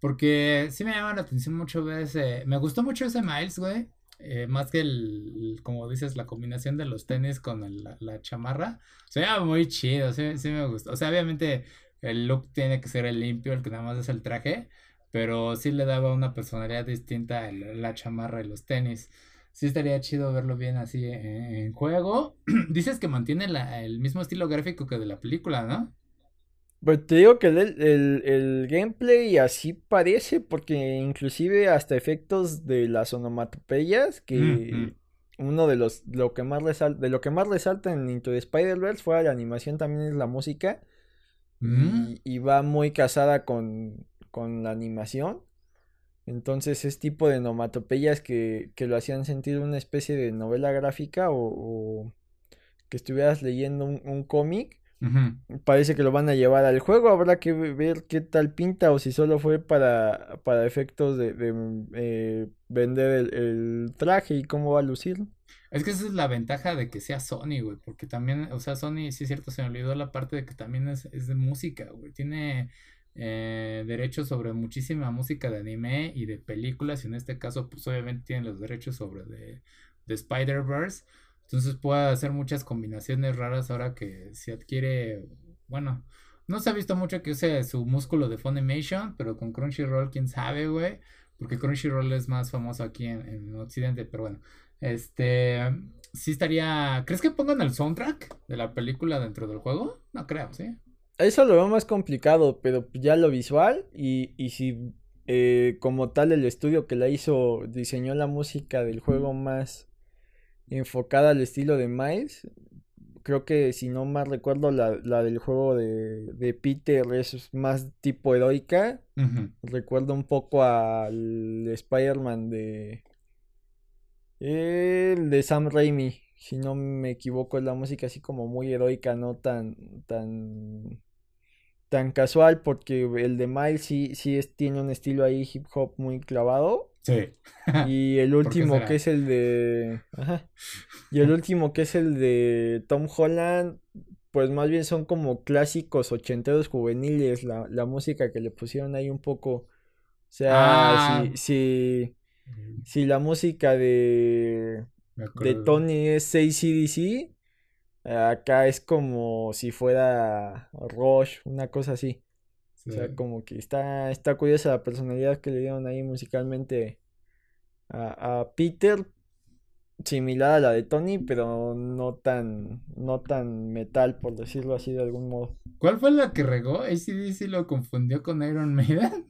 porque sí me llama la atención mucho ese. Me gustó mucho ese Miles, güey. Eh, más que el, como dices, la combinación de los tenis con la, chamarra. O sea, muy chido, sí, sí me gustó. O sea, obviamente el look tiene que ser el limpio, el que nada más es el traje, pero sí le daba una personalidad distinta a la chamarra y los tenis. Sí estaría chido verlo bien así en, juego. [CLEARS THROAT] Dices que mantiene el mismo estilo gráfico que de la película, ¿no? Pues te digo que el, gameplay así parece, porque inclusive hasta efectos de las onomatopeyas, que uno de los lo que más resalta, de lo que más resalta en Into the Spider-Verse fue la animación, también es la música. Mm. y, va muy casada con, con, la animación. Entonces es tipo de nomatopeyas que, que, lo hacían sentir una especie de novela gráfica o, que estuvieras leyendo un, cómic. Parece que lo van a llevar al juego. Habrá que ver qué tal pinta o si solo fue para, para efectos de, eh, vender el, traje y cómo va a lucir. Es que esa es la ventaja de que sea Sony, güey, porque también, o sea, Sony, sí es cierto, se me olvidó la parte de que también es, es de música, güey. Tiene eh, derechos sobre muchísima música de anime y de películas, y en este caso, pues obviamente tiene los derechos sobre de, de Spider-Verse. Entonces puede hacer muchas combinaciones raras ahora que se adquiere, bueno, no se ha visto mucho que use su músculo de Funimation, pero con Crunchyroll, quién sabe, güey. Porque Crunchyroll es más famoso aquí en, en Occidente, pero bueno. Este, sí estaría. ¿Crees que pongan el soundtrack de la película dentro del juego? No creo, ¿sí? Eso lo veo más complicado, pero ya lo visual y, y si eh, como tal el estudio que la hizo diseñó la música del juego más enfocada al estilo de Miles. Creo que si no más recuerdo la, la del juego de, de, Peter es más tipo heroica. Recuerdo un poco al Spider-Man de, el de Sam Raimi, si no me equivoco, es la música así como muy heroica, no tan, tan, tan casual, porque el de Miles sí, sí es, tiene un estilo ahí hip hop muy clavado. Sí. [LAUGHS] Y el último que es el de... Ajá. Y el último que es el de Tom Holland, pues más bien son como clásicos ochenteros juveniles, la, la música que le pusieron ahí un poco... O sea, ah. si, si, si la música de, de Tony es ACDC, acá es como si fuera Rush, una cosa así. O sea, como que está, está curiosa la personalidad que le dieron ahí musicalmente a, a, Peter. Similar a la de Tony, pero no tan, no tan metal, por decirlo así de algún modo. ¿Cuál fue la que regó? ¿ACDC lo confundió con Iron [LAUGHS] Maiden?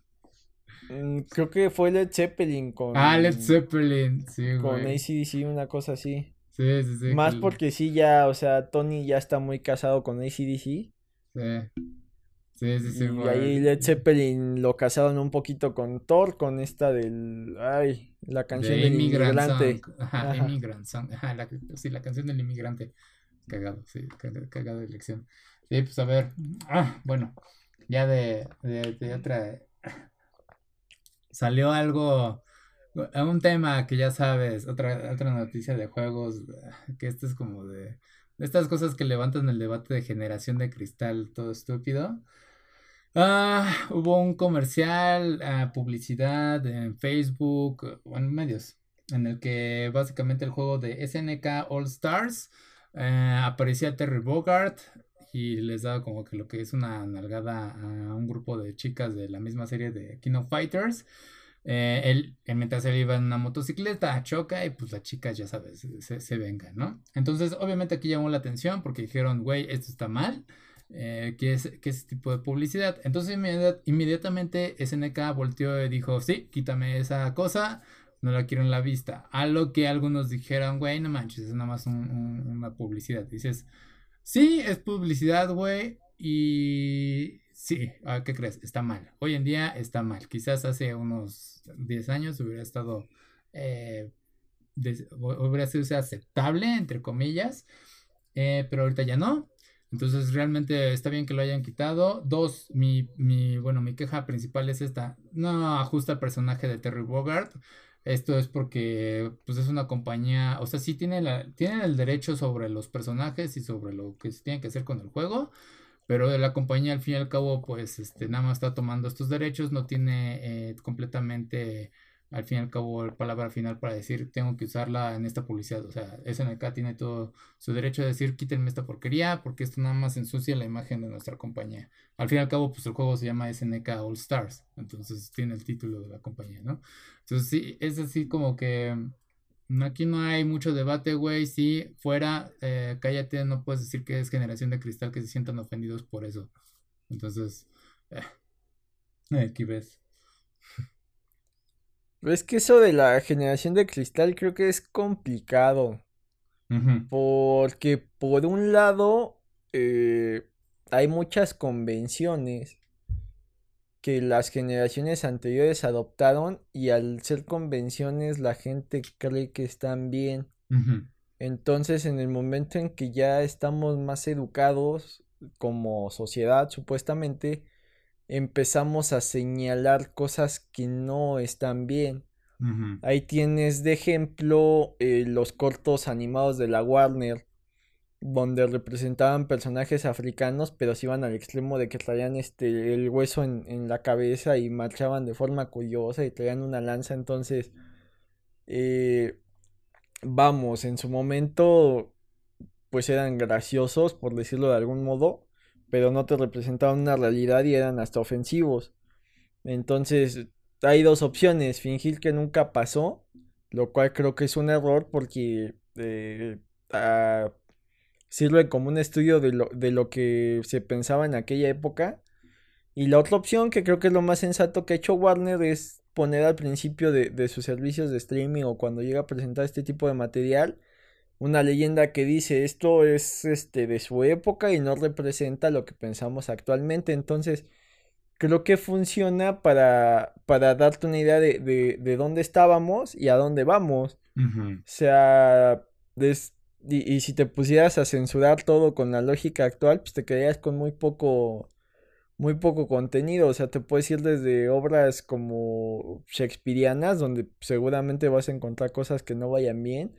Mm, creo que fue Led Zeppelin con. Ah, Led Zeppelin, sí, güey. Con ACDC, una cosa así. Sí, sí, sí. Más porque sí, ya, o sea, Tony ya está muy casado con ACDC. Sí. Sí, sí, sí. Y ahí Led Zeppelin lo casaron un poquito con Thor, con esta del. Ay, la canción del inmigrante. Ajá, Immigrant Song. Ajá, la, sí, la canción del inmigrante. Cagado, sí, cagado de elección. Sí, pues a ver. Ah, bueno, ya de, de, de otra. Salió algo. Un tema que ya sabes, otra, otra noticia de juegos, que esto es como de estas cosas que levantan el debate de generación de cristal, todo estúpido. Ah, hubo un comercial, ah, publicidad en Facebook, en medios, en el que básicamente el juego de SNK All Stars eh, aparecía Terry Bogart y les daba como que lo que es una nalgada a un grupo de chicas de la misma serie de King of Fighters. Eh, él, mientras él iba en una motocicleta, choca y pues las chicas, ya sabes, se, se vengan, ¿no? Entonces, obviamente aquí llamó la atención porque dijeron, güey, esto está mal eh, es, que ese tipo de publicidad. Entonces inmediatamente SNK volteó y dijo, sí, quítame esa cosa, no la quiero en la vista. A lo que algunos dijeron, güey, no manches, es nada más una publicidad. Dices, sí, es publicidad, güey, y sí, ¿qué crees? Está mal. Hoy en día está mal. Quizás hace unos 10 años hubiera estado... Eh, hubiera sido aceptable, entre comillas, eh, pero ahorita ya no. Entonces realmente está bien que lo hayan quitado. Dos, mi, mi, bueno, mi queja principal es esta. No ajusta el personaje de Terry Bogart. Esto es porque pues es una compañía, o sea, sí tiene la, tienen el derecho sobre los personajes y sobre lo que se tiene que hacer con el juego, pero la compañía al fin y al cabo pues este nada más está tomando estos derechos, no tiene eh, completamente al fin y al cabo la palabra final para decir tengo que usarla en esta publicidad. O sea, SNK tiene todo su derecho de decir quítenme esta porquería porque esto nada más ensucia la imagen de nuestra compañía. Al fin y al cabo, pues el juego se llama SNK All Stars, entonces tiene el título de la compañía, ¿no? Entonces sí, es así como que mm, aquí no hay mucho debate, güey. Si fuera, eh, cállate, no puedes decir que es generación de cristal que se sientan ofendidos por eso. Entonces, eh, aquí ves. Es que eso de la generación de cristal creo que es complicado. Porque por un lado eh, hay muchas convenciones que las generaciones anteriores adoptaron y al ser convenciones la gente cree que están bien. Entonces en el momento en que ya estamos más educados como sociedad supuestamente, empezamos a señalar cosas que no están bien. Ahí tienes de ejemplo eh, los cortos animados de la Warner, donde representaban personajes africanos, pero se iban al extremo de que traían este, el hueso en, la cabeza y marchaban de forma curiosa y traían una lanza. Entonces, eh, vamos, en su momento, pues eran graciosos, por decirlo de algún modo pero no te representaban una realidad y eran hasta ofensivos. Entonces, hay dos opciones, fingir que nunca pasó, lo cual creo que es un error porque eh, ah, sirve como un estudio de lo, de lo que se pensaba en aquella época. Y la otra opción, que creo que es lo más sensato que ha hecho Warner, es poner al principio de, de sus servicios de streaming o cuando llega a presentar este tipo de material, una leyenda que dice esto es este de su época y no representa lo que pensamos actualmente. Entonces, creo que funciona para, para darte una idea de, de, dónde estábamos y a dónde vamos. O sea, y, y, si te pusieras a censurar todo con la lógica actual, pues te quedarías con muy poco, muy poco contenido, o sea, te puedes ir desde obras como shakespearianas, donde seguramente vas a encontrar cosas que no vayan bien,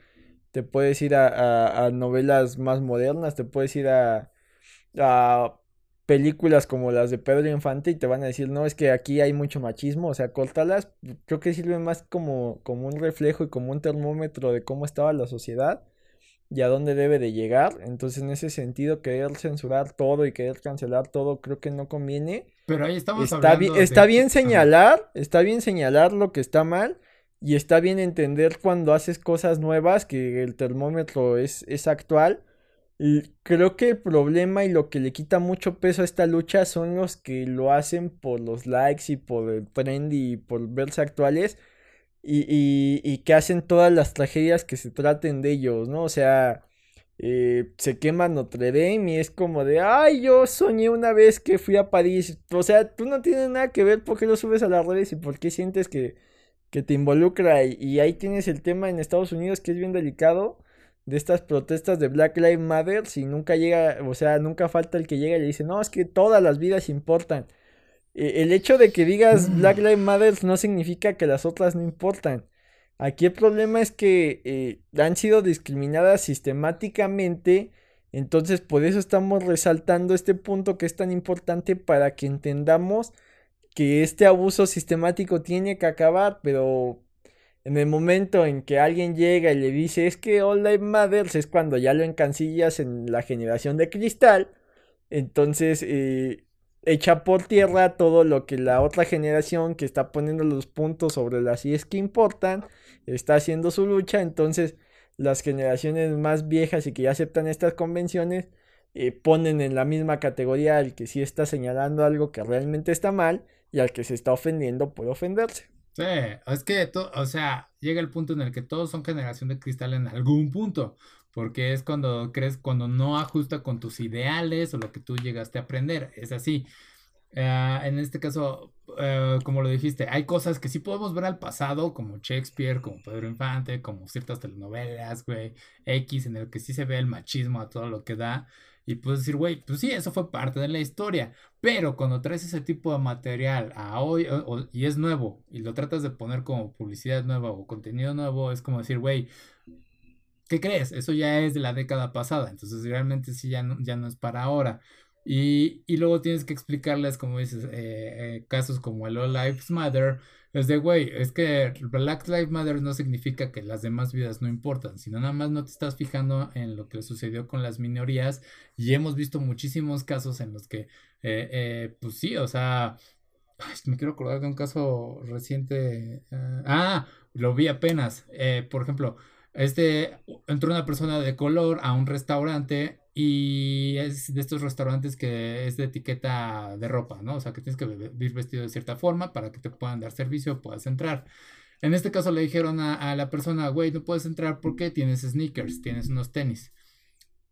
te puedes ir a, novelas más modernas, te puedes ir a, a películas como las de Pedro Infante y te van a decir, no, es que aquí hay mucho machismo, o sea, córtalas, creo que sirve más como, como un reflejo y como un termómetro de cómo estaba la sociedad y a dónde debe de llegar. Entonces, en ese sentido, querer censurar todo y querer cancelar todo, creo que no conviene. Pero ahí estamos está Bien, está bien señalar, está bien señalar lo que está mal y está bien entender cuando haces cosas nuevas que el termómetro es, es actual. Y creo que el problema y lo que le quita mucho peso a esta lucha son los que lo hacen por los likes y por el trend y por verse actuales y, y, que hacen todas las tragedias que se traten de ellos, ¿no? O sea, eh, se quema Notre Dame y es como de, ay, yo soñé una vez que fui a París. O sea, tú no tienes nada que ver por qué lo subes a las redes y por qué sientes que, que te involucra. Y, y ahí tienes el tema en Estados Unidos que es bien delicado de estas protestas de Black Lives Matter. Si nunca llega, o sea, nunca falta el que llega y le dice, no, es que todas las vidas importan. Eh, el hecho de que digas mm. Black Lives Matter no significa que las otras no importan. Aquí el problema es que eh, han sido discriminadas sistemáticamente. Entonces por eso estamos resaltando este punto que es tan importante para que entendamos que este abuso sistemático tiene que acabar, pero en el momento en que alguien llega y le dice es que All Lives Matter es cuando ya lo encancillas en la generación de cristal, entonces eh, echa por tierra todo lo que la otra generación que está poniendo los puntos sobre las es que importan está haciendo su lucha, entonces las generaciones más viejas y que ya aceptan estas convenciones eh, ponen en la misma categoría al que sí está señalando algo que realmente está mal y al que se está ofendiendo puede ofenderse. Sí, es que, o sea, llega el punto en el que todos son generación de cristal en algún punto, porque es cuando crees, cuando no ajusta con tus ideales o lo que tú llegaste a aprender, es así. Eh, en este caso, eh, como lo dijiste, hay cosas que sí podemos ver al pasado, como Shakespeare, como Pedro Infante, como ciertas telenovelas, güey, X, en el que sí se ve el machismo a todo lo que da. Y puedes decir, güey, pues sí, eso fue parte de la historia. Pero cuando traes ese tipo de material a hoy y es nuevo y lo tratas de poner como publicidad nueva o contenido nuevo, es como decir, güey, ¿qué crees? Eso ya es de la década pasada. Entonces realmente sí ya no, ya no es para ahora. Y, y luego tienes que explicarles, como dices, eh, eh, casos como el All Lives Matter. Es de, güey, es que Black Lives Matter no significa que las demás vidas no importan, sino nada más no te estás fijando en lo que sucedió con las minorías. Y hemos visto muchísimos casos en los que, eh, pues sí, o sea, me quiero acordar de un caso reciente. ah, lo vi apenas. por ejemplo, este entró una persona de color a un restaurante y es de estos restaurantes que es de etiqueta de ropa, ¿no? O sea, que tienes que ir vestido de cierta forma para que te puedan dar servicio puedas entrar. En este caso le dijeron a, la persona, güey, no puedes entrar porque tienes sneakers, tienes unos tenis.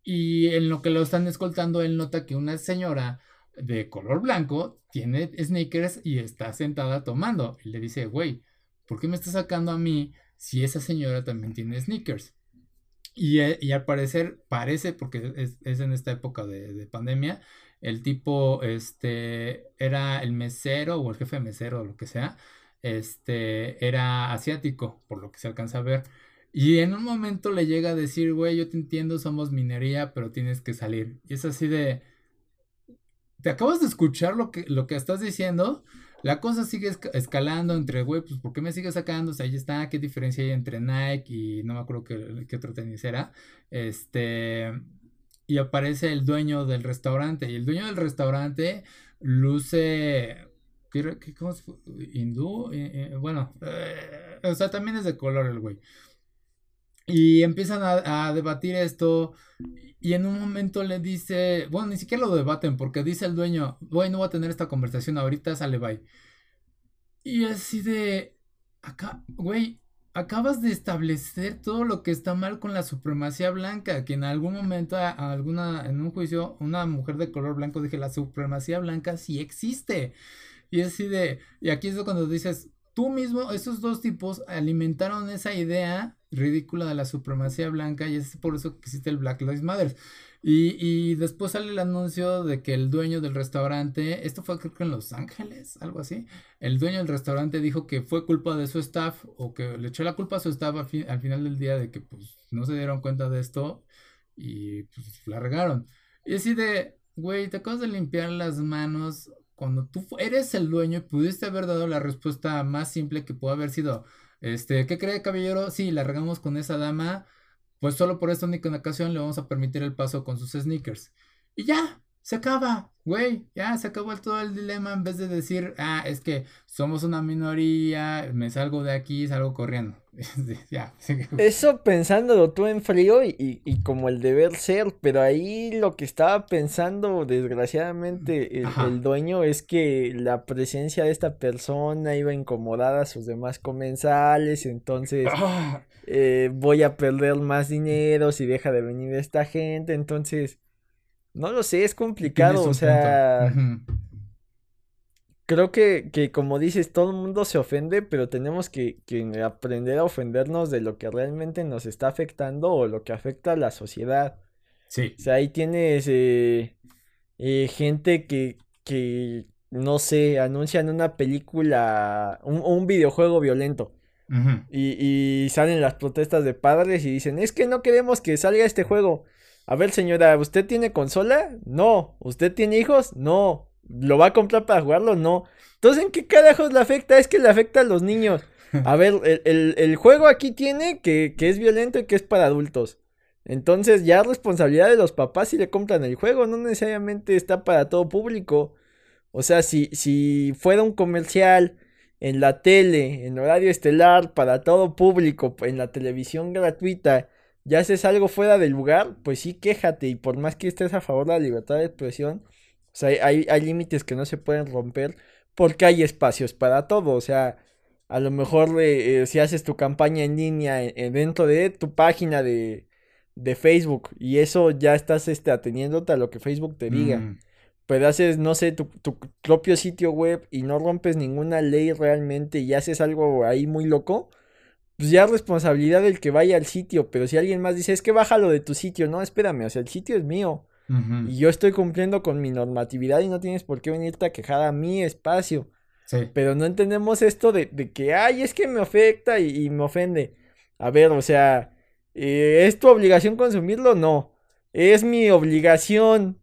Y en lo que lo están escoltando, él nota que una señora de color blanco tiene sneakers y está sentada tomando. Y le dice, güey, ¿por qué me estás sacando a mí si esa señora también tiene sneakers? Eh, y, al parecer, parece, porque es, en esta época de, pandemia, el tipo este, era el mesero o el jefe de mesero o lo que sea, este, era asiático, por lo que se alcanza a ver. Y en un momento le llega a decir, güey, yo te entiendo, somos minería, pero tienes que salir. Y es así de, ¿te acabas de escuchar lo que, lo que estás diciendo? La cosa sigue escalando entre, güey, pues ¿por qué me sigue sacando? O sea, ahí está, ¿qué diferencia hay entre Nike y no me acuerdo qué, otro tenis era? Este, y aparece el dueño del restaurante. Y el dueño del restaurante luce, ¿qué, cómo se ¿Hindú? Eh, eh, bueno, eh, o sea, también es de color el güey. Y empiezan a, debatir esto. Y en un momento le dice, bueno, ni siquiera lo debaten porque dice el dueño, güey, no voy a tener esta conversación ahorita, sale bye. Y así de, acá, güey, acabas de establecer todo lo que está mal con la supremacía blanca, que en algún momento, a, alguna, en un juicio, una mujer de color blanco dije, la supremacía blanca sí existe. Y así de, y aquí es cuando dices, tú mismo, esos dos tipos alimentaron esa idea ridícula de la supremacía blanca y es por eso que existe el Black Lives Matter. Y, y después sale el anuncio de que el dueño del restaurante, esto fue creo que en Los Ángeles, algo así, el dueño del restaurante dijo que fue culpa de su staff o que le echó la culpa a su staff al, final del día de que pues no se dieron cuenta de esto y pues la regaron. Y así de, güey, te acabas de limpiar las manos cuando tú eres el dueño y pudiste haber dado la respuesta más simple que pudo haber sido, este, ¿qué cree caballero? Sí, la regamos con esa dama pues solo por esta única ocasión le vamos a permitir el paso con sus sneakers. Y ya, se acaba, güey, ya se acabó todo el dilema en vez de decir, ah, es que somos una minoría, me salgo de aquí, salgo corriendo. [LAUGHS] ya. Eso pensándolo tú en frío y, y, como el deber ser, pero ahí lo que estaba pensando, desgraciadamente, el, dueño es que la presencia de esta persona iba a incomodar a sus demás comensales, entonces ah. eh, voy a perder más dinero si deja de venir esta gente, entonces no lo sé, es complicado, o sea... Creo que, que, como dices, todo el mundo se ofende, pero tenemos que, que, aprender a ofendernos de lo que realmente nos está afectando o lo que afecta a la sociedad. Sí. O sea, ahí tienes eh, eh, gente que, que, no sé, anuncian una película, un, un videojuego violento. y, y salen las protestas de padres y dicen, es que no queremos que salga este juego. A ver, señora, ¿usted tiene consola? No. ¿Usted tiene hijos? No. ¿Lo va a comprar para jugarlo? No. Entonces, ¿en qué carajos le afecta? Es que le afecta a los niños. A ver, el, juego aquí tiene que, que, es violento y que es para adultos. Entonces, ya es responsabilidad de los papás si le compran el juego, no necesariamente está para todo público. O sea, si, si fuera un comercial en la tele, en horario estelar, para todo público, en la televisión gratuita, ya haces algo fuera del lugar, pues sí, quéjate. Y por más que estés a favor de la libertad de expresión, o sea, hay, hay límites que no se pueden romper porque hay espacios para todo. O sea, a lo mejor eh, eh, si haces tu campaña en línea eh, dentro de tu página de, de, Facebook y eso ya estás este, ateniéndote a lo que Facebook te diga. Mm. Pero haces, no sé, tu, tu, propio sitio web y no rompes ninguna ley realmente y haces algo ahí muy loco, pues ya es responsabilidad del que vaya al sitio. Pero si alguien más dice, es que bájalo de tu sitio, no, espérame, o sea, el sitio es mío. Y yo estoy cumpliendo con mi normatividad y no tienes por qué venirte a quejar a mi espacio. Sí. Pero no entendemos esto de, de que, ay, es que me afecta y, me ofende. A ver, o sea, eh, ¿es tu obligación consumirlo? No. Es mi obligación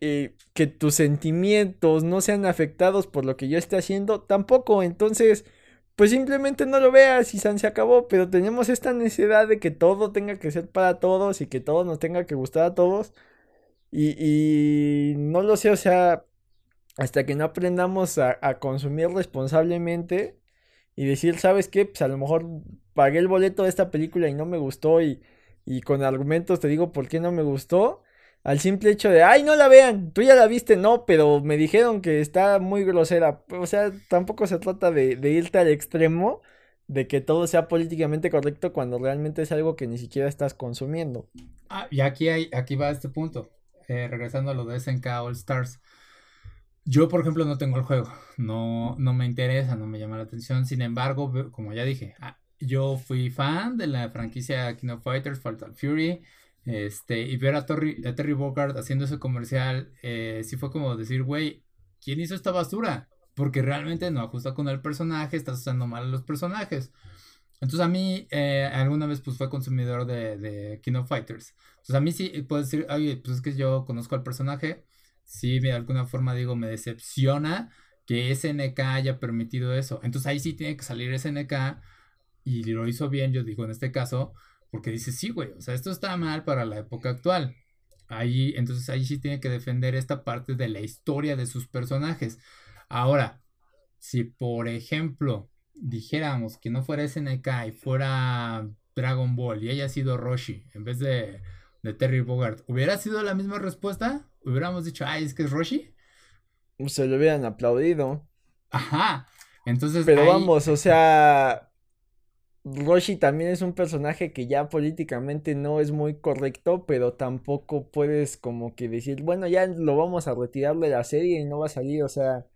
eh, que tus sentimientos no sean afectados por lo que yo esté haciendo. Tampoco. Entonces, pues simplemente no lo veas y se acabó. Pero tenemos esta necesidad de que todo tenga que ser para todos y que todo nos tenga que gustar a todos. Y, no lo sé, o sea, hasta que no aprendamos a, consumir responsablemente y decir, ¿sabes qué? Pues a lo mejor pagué el boleto de esta película y no me gustó y con argumentos te digo por qué no me gustó. Al simple hecho de, ay, no la vean, tú ya la viste, no, pero me dijeron que está muy grosera. O sea, tampoco se trata de, de irte al extremo de que todo sea políticamente correcto cuando realmente es algo que ni siquiera estás consumiendo. Ah, y aquí hay, aquí va este punto. Eh, regresando a lo de SNK All Stars. Yo, por ejemplo, no tengo el juego, no, no me interesa, no me llama la atención. Sin embargo, como ya dije, ah, yo fui fan de la franquicia King of Fighters, Fatal Fury, este, y ver a, Terry Bogard haciendo ese comercial, eh, sí fue como decir, güey, ¿quién hizo esta basura? Porque realmente no ajusta con el personaje, estás usando mal a los personajes. Entonces a mí eh, alguna vez pues fue consumidor de, de King of Fighters. Entonces a mí sí puedo decir, oye, pues es que yo conozco al personaje, sí de alguna forma digo, me decepciona que SNK haya permitido eso. Entonces ahí sí tiene que salir SNK y lo hizo bien, yo digo en este caso, porque dice, sí, güey, o sea, esto está mal para la época actual. Ahí, entonces ahí sí tiene que defender esta parte de la historia de sus personajes. Ahora, si por ejemplo dijéramos que no fuera SNK y fuera Dragon Ball y haya sido Roshi en vez de, de Terry Bogart, ¿hubiera sido la misma respuesta? ¿Hubiéramos dicho, ay, es que es Roshi? Se lo hubieran aplaudido. Ajá. Entonces. Pero vamos, o sea. Roshi también es un personaje que ya políticamente no es muy correcto, pero tampoco puedes como que decir, bueno, ya lo vamos a retirar de la serie y no va a salir, o sea,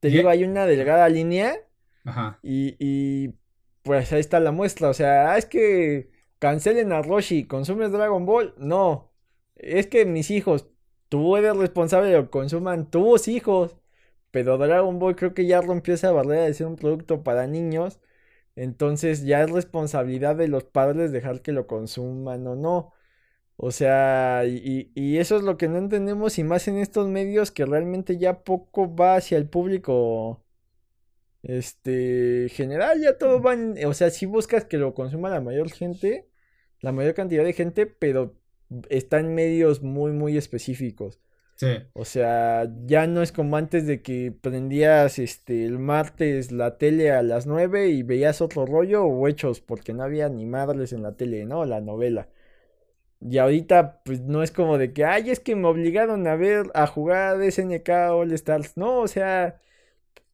te digo, hay una delgada línea Ajá. Y, y pues ahí está la muestra. O sea, ah, es que cancelen a Roshi, ¿consumes Dragon Ball? No. es que mis hijos, tú eres responsable de lo que consuman tus hijos. Pero Dragon Ball creo que ya rompió esa barrera de ser un producto para niños. Entonces ya es responsabilidad de los padres dejar que lo consuman o no. O sea, y, y, eso es lo que no entendemos y más en estos medios que realmente ya poco va hacia el público este general, ya todo van, o sea, si buscas que lo consuma la mayor gente, la mayor cantidad de gente, pero está en medios muy, muy específicos. O sea, ya no es como antes de que prendías este el martes la tele a las 9 y veías otro rollo o hechos porque no había ni madres en la tele, ¿no? La novela. Y ahorita, pues no es como de que, ay, es que me obligaron a ver, a jugar SNK All Stars. No, o sea,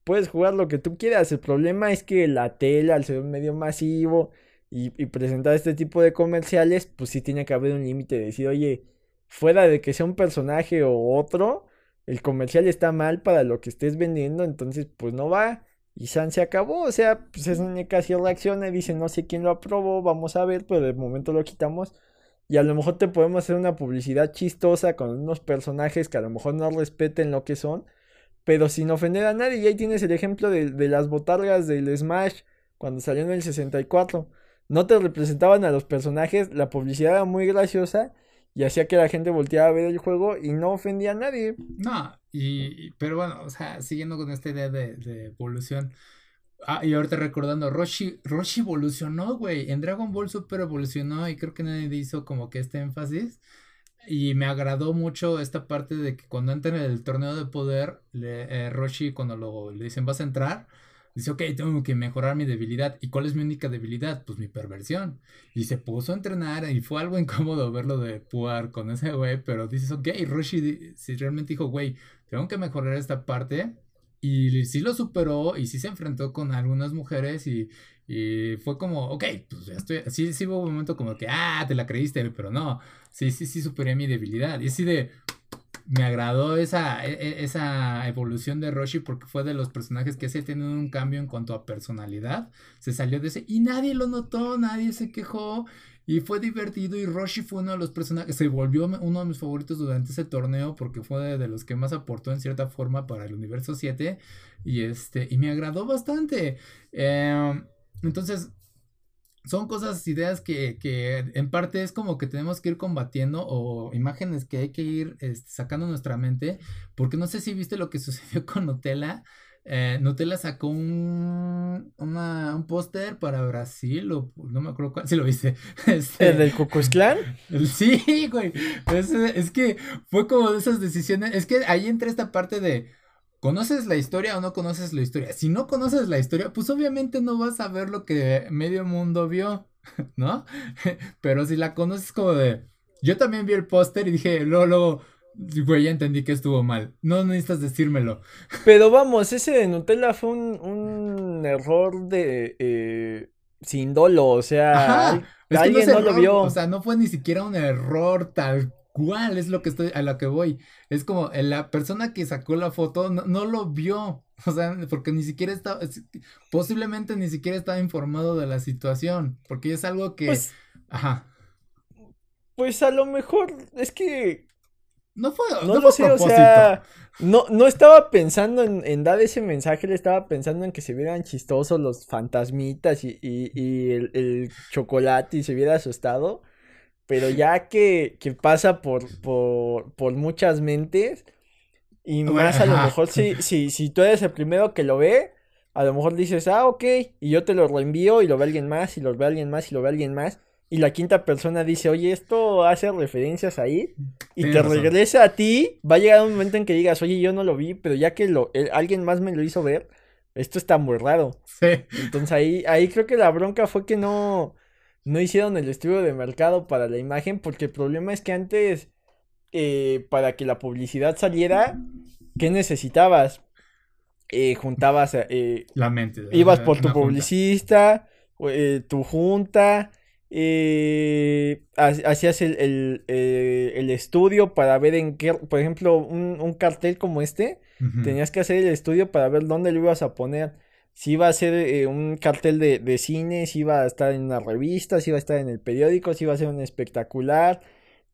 puedes jugar lo que tú quieras. El problema es que la tele, al ser un medio masivo y, presentar este tipo de comerciales, pues sí tiene que haber un límite de decir, oye, fuera de que sea un personaje o otro, el comercial está mal para lo que estés vendiendo, entonces pues no va. Y San se acabó, o sea, pues SNK casi reacciona y dice, no sé quién lo aprobó, vamos a ver, pero de momento lo quitamos. Y a lo mejor te podemos hacer una publicidad chistosa con unos personajes que a lo mejor no respeten lo que son, pero sin ofender a nadie. Y ahí tienes el ejemplo de, las botargas del Smash cuando salió en el 64. No te representaban a los personajes, la publicidad era muy graciosa y hacía que la gente volteara a ver el juego y no ofendía a nadie. No, y, pero bueno, o sea, siguiendo con esta idea de, evolución, Ah, y ahorita recordando, Roshi, Roshi evolucionó, güey. En Dragon Ball Super evolucionó y creo que nadie hizo como que este énfasis. Y me agradó mucho esta parte de que cuando entra en el torneo de poder, le, eh, Roshi, cuando lo, le dicen vas a entrar, dice, ok, tengo que mejorar mi debilidad. ¿Y cuál es mi única debilidad? Pues mi perversión. Y se puso a entrenar y fue algo [LAUGHS] incómodo verlo de puar con ese güey, pero dices, ok, Roshi si realmente dijo, güey, tengo que mejorar esta parte y sí lo superó y sí se enfrentó con algunas mujeres y, fue como, ok, pues ya estoy, sí, sí hubo un momento como que, ah, te la creíste, pero no, sí, sí, sí superé mi debilidad. Y así de, me agradó esa, e, e, esa evolución de Roshi porque fue de los personajes que se tienen un cambio en cuanto a personalidad. Se salió de ese y nadie lo notó, nadie se quejó y fue divertido y Roshi fue uno de los personajes, se volvió uno de mis favoritos durante ese torneo porque fue de, los que más aportó en cierta forma para el universo 7 y este, y me agradó bastante. Em, entonces, son cosas, ideas que, que, en parte es como que tenemos que ir combatiendo o imágenes que hay que ir este, sacando nuestra mente, porque no sé si viste lo que [LAUGHS] sucedió con Nutella eh, Nutella sacó un, una, un póster para Brasil, o no me acuerdo cuál, si lo viste. [LAUGHS] Este, ¿El del Clan? [LAUGHS] Sí, güey. Es, es, que fue como de esas decisiones. Es que ahí entra esta parte de. ¿Conoces la historia o no conoces la historia? Si no conoces la historia, pues obviamente no vas a ver lo que medio mundo vio, [LAUGHS] ¿no? [LAUGHS] Pero si la conoces como de... Yo también vi el póster y dije, luego, luego, Güey, ya entendí que estuvo mal. No necesitas decírmelo. [LAUGHS] Pero vamos, ese de Nutella fue un, error de. Eh, sin dolo, o sea. alguien no, lo vio. O sea, no fue ni siquiera un error tal cual, es lo que estoy, a lo que voy. Es como la persona que sacó la foto no, lo vio. [LAUGHS] O sea, porque ni siquiera estaba. Posiblemente ni siquiera estaba informado de la situación. Porque es algo que. Pues, ajá. Pues a lo mejor es que no fue, no, lo sé, o sea, no, no estaba pensando en, dar ese mensaje, le estaba pensando en que se vieran chistosos los fantasmitas y, y, el, chocolate y se viera asustado. Pero ya que, que pasa por, por, por muchas mentes, y más a lo mejor si, si, si tú eres el primero que lo ve, a lo mejor dices, ah, ok, y yo te lo reenvío y lo ve alguien más, y lo ve alguien más, y lo ve alguien más y la quinta persona dice, oye, esto hace referencias ahí, y te regresa a ti, va a llegar un momento en que digas, oye, yo no lo vi, pero ya que lo, alguien más me lo hizo ver, esto está muy raro. Sí. Entonces ahí, ahí creo que la bronca fue que no, no hicieron el estudio de mercado para la imagen, porque el problema es que antes, eh, para que la publicidad saliera, ¿qué necesitabas? Eh, juntabas, eh, la mente. Ibas por tu publicista, tu junta, eh, hacías el, eh, el, estudio para ver en qué, por ejemplo, un, un cartel como este, tenías que hacer el estudio para ver dónde lo ibas a poner. Si iba a ser eh, un cartel de, de, cine, si iba a estar en una revista, si iba a estar en el periódico, si iba a ser un espectacular,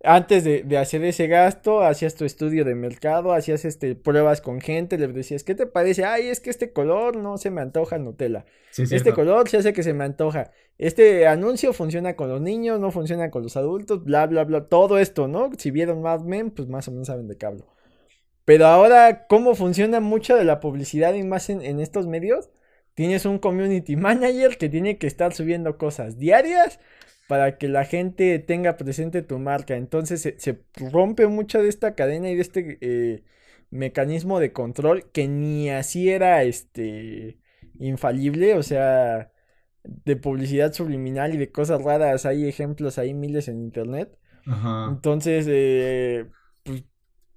antes de, hacer ese gasto, hacías tu estudio de mercado, hacías este, pruebas con gente, le decías, ¿qué te parece? Ay, es que este color no se me antoja Nutella. este color se hace que se me antoja. Este anuncio funciona con los niños, no funciona con los adultos, bla, bla, bla. Todo esto, ¿no? Si vieron Mad Men, pues más o menos saben de qué hablo. Pero ahora, ¿cómo funciona mucho de la publicidad y más en, en estos medios? Tienes un community manager que tiene que estar subiendo cosas diarias para que la gente tenga presente tu marca. Entonces se, rompe mucho de esta cadena y de este eh, mecanismo de control que ni así era este infalible, o sea, de publicidad subliminal y de cosas raras. Hay ejemplos, hay miles en internet. Entonces, eh, pues,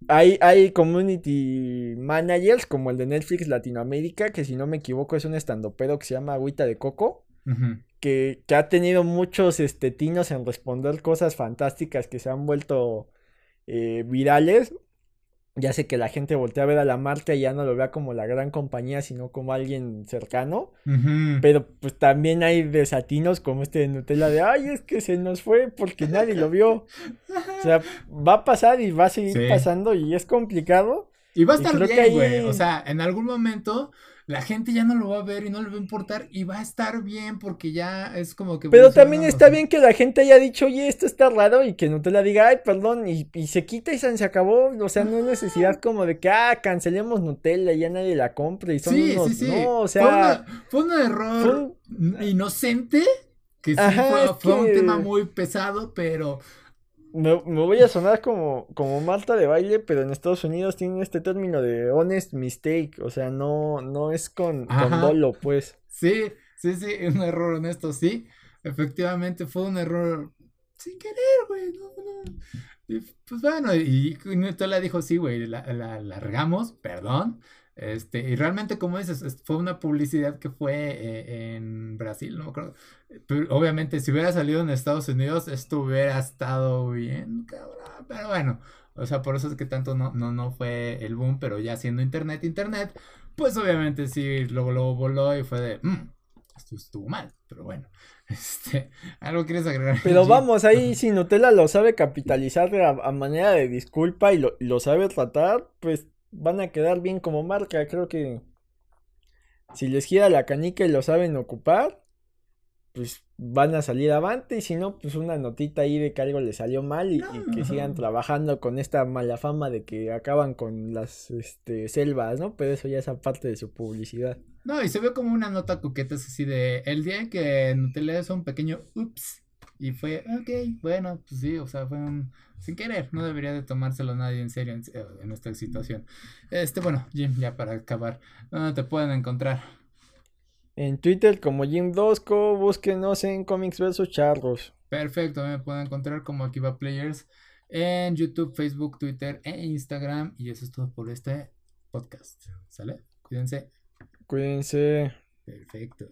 hay, hay community managers como el de Netflix Latinoamérica, que si no me equivoco es un estandopero que se llama Agüita de Coco que, ha tenido muchos este, tinos en responder cosas fantásticas que se han vuelto eh, virales. Ya sé que la gente voltea a ver a la marca y ya no lo vea como la gran compañía, sino como alguien cercano. Pero pues también hay desatinos como este de Nutella de, ay, es que se nos fue porque nadie lo vio. O sea, va a pasar y va a seguir pasando y es complicado. Y va a estar bien, güey. O sea, en algún momento la gente ya no lo va a ver y no le va a importar y va a estar bien porque ya es como que... Pero también está bien que la gente haya dicho, oye, esto está raro y que no te la diga, ay, perdón, y, se quita y se, acabó. O sea, no hay necesidad como de que, ah, cancelemos Nutella y ya nadie la compre y son sí, sí, sí. No, o sea... Fue, un error inocente que sí fue, un tema muy pesado, pero me, voy a sonar como, como Marta de baile, pero en Estados Unidos tienen este término de honest mistake, o sea, no, no es con, con dolo, pues. Sí, sí, sí, un error honesto, sí. Efectivamente fue un error sin querer, güey. No, no. pues bueno, y, y la dijo, sí, güey, la, la largamos, perdón. Este, y realmente, como dices, fue una publicidad que fue eh, en Brasil, no. Pero, obviamente, si hubiera salido en Estados Unidos, esto hubiera estado bien, cabrón. Pero bueno, o sea, por eso es que tanto no, no, no fue el boom, pero ya siendo internet, internet, pues obviamente sí, luego, luego voló y fue de, mmm, esto estuvo mal, pero bueno. [LAUGHS] Este, ¿algo quieres agregar? Pero vamos, ahí si Nutella lo sabe capitalizar a, manera de disculpa y lo, lo sabe tratar, pues van a quedar bien como marca. Creo que si les gira la canica y lo saben ocupar, pues van a salir avante. Y si no, pues una notita ahí de que algo les salió mal y, que sigan trabajando con esta mala fama de que acaban con las este, selvas, ¿no? Pero eso ya es aparte de su publicidad. No, y se ve como una nota coqueta así de el día que Nutella es un pequeño ups y fue, ok, bueno, pues sí, o sea, fue un, sin querer, no debería de tomárselo nadie en serio en, esta situación. Este, bueno, Jim, ya para acabar, ¿dónde te pueden encontrar? En Twitter como Jim Dosco, búsquenos en Comics vs Charros. Perfecto, me pueden encontrar como Akiva Players en YouTube, Facebook, Twitter e Instagram. Y eso es todo por este podcast. ¿Sale? Cuídense. Cuídense. Perfecto.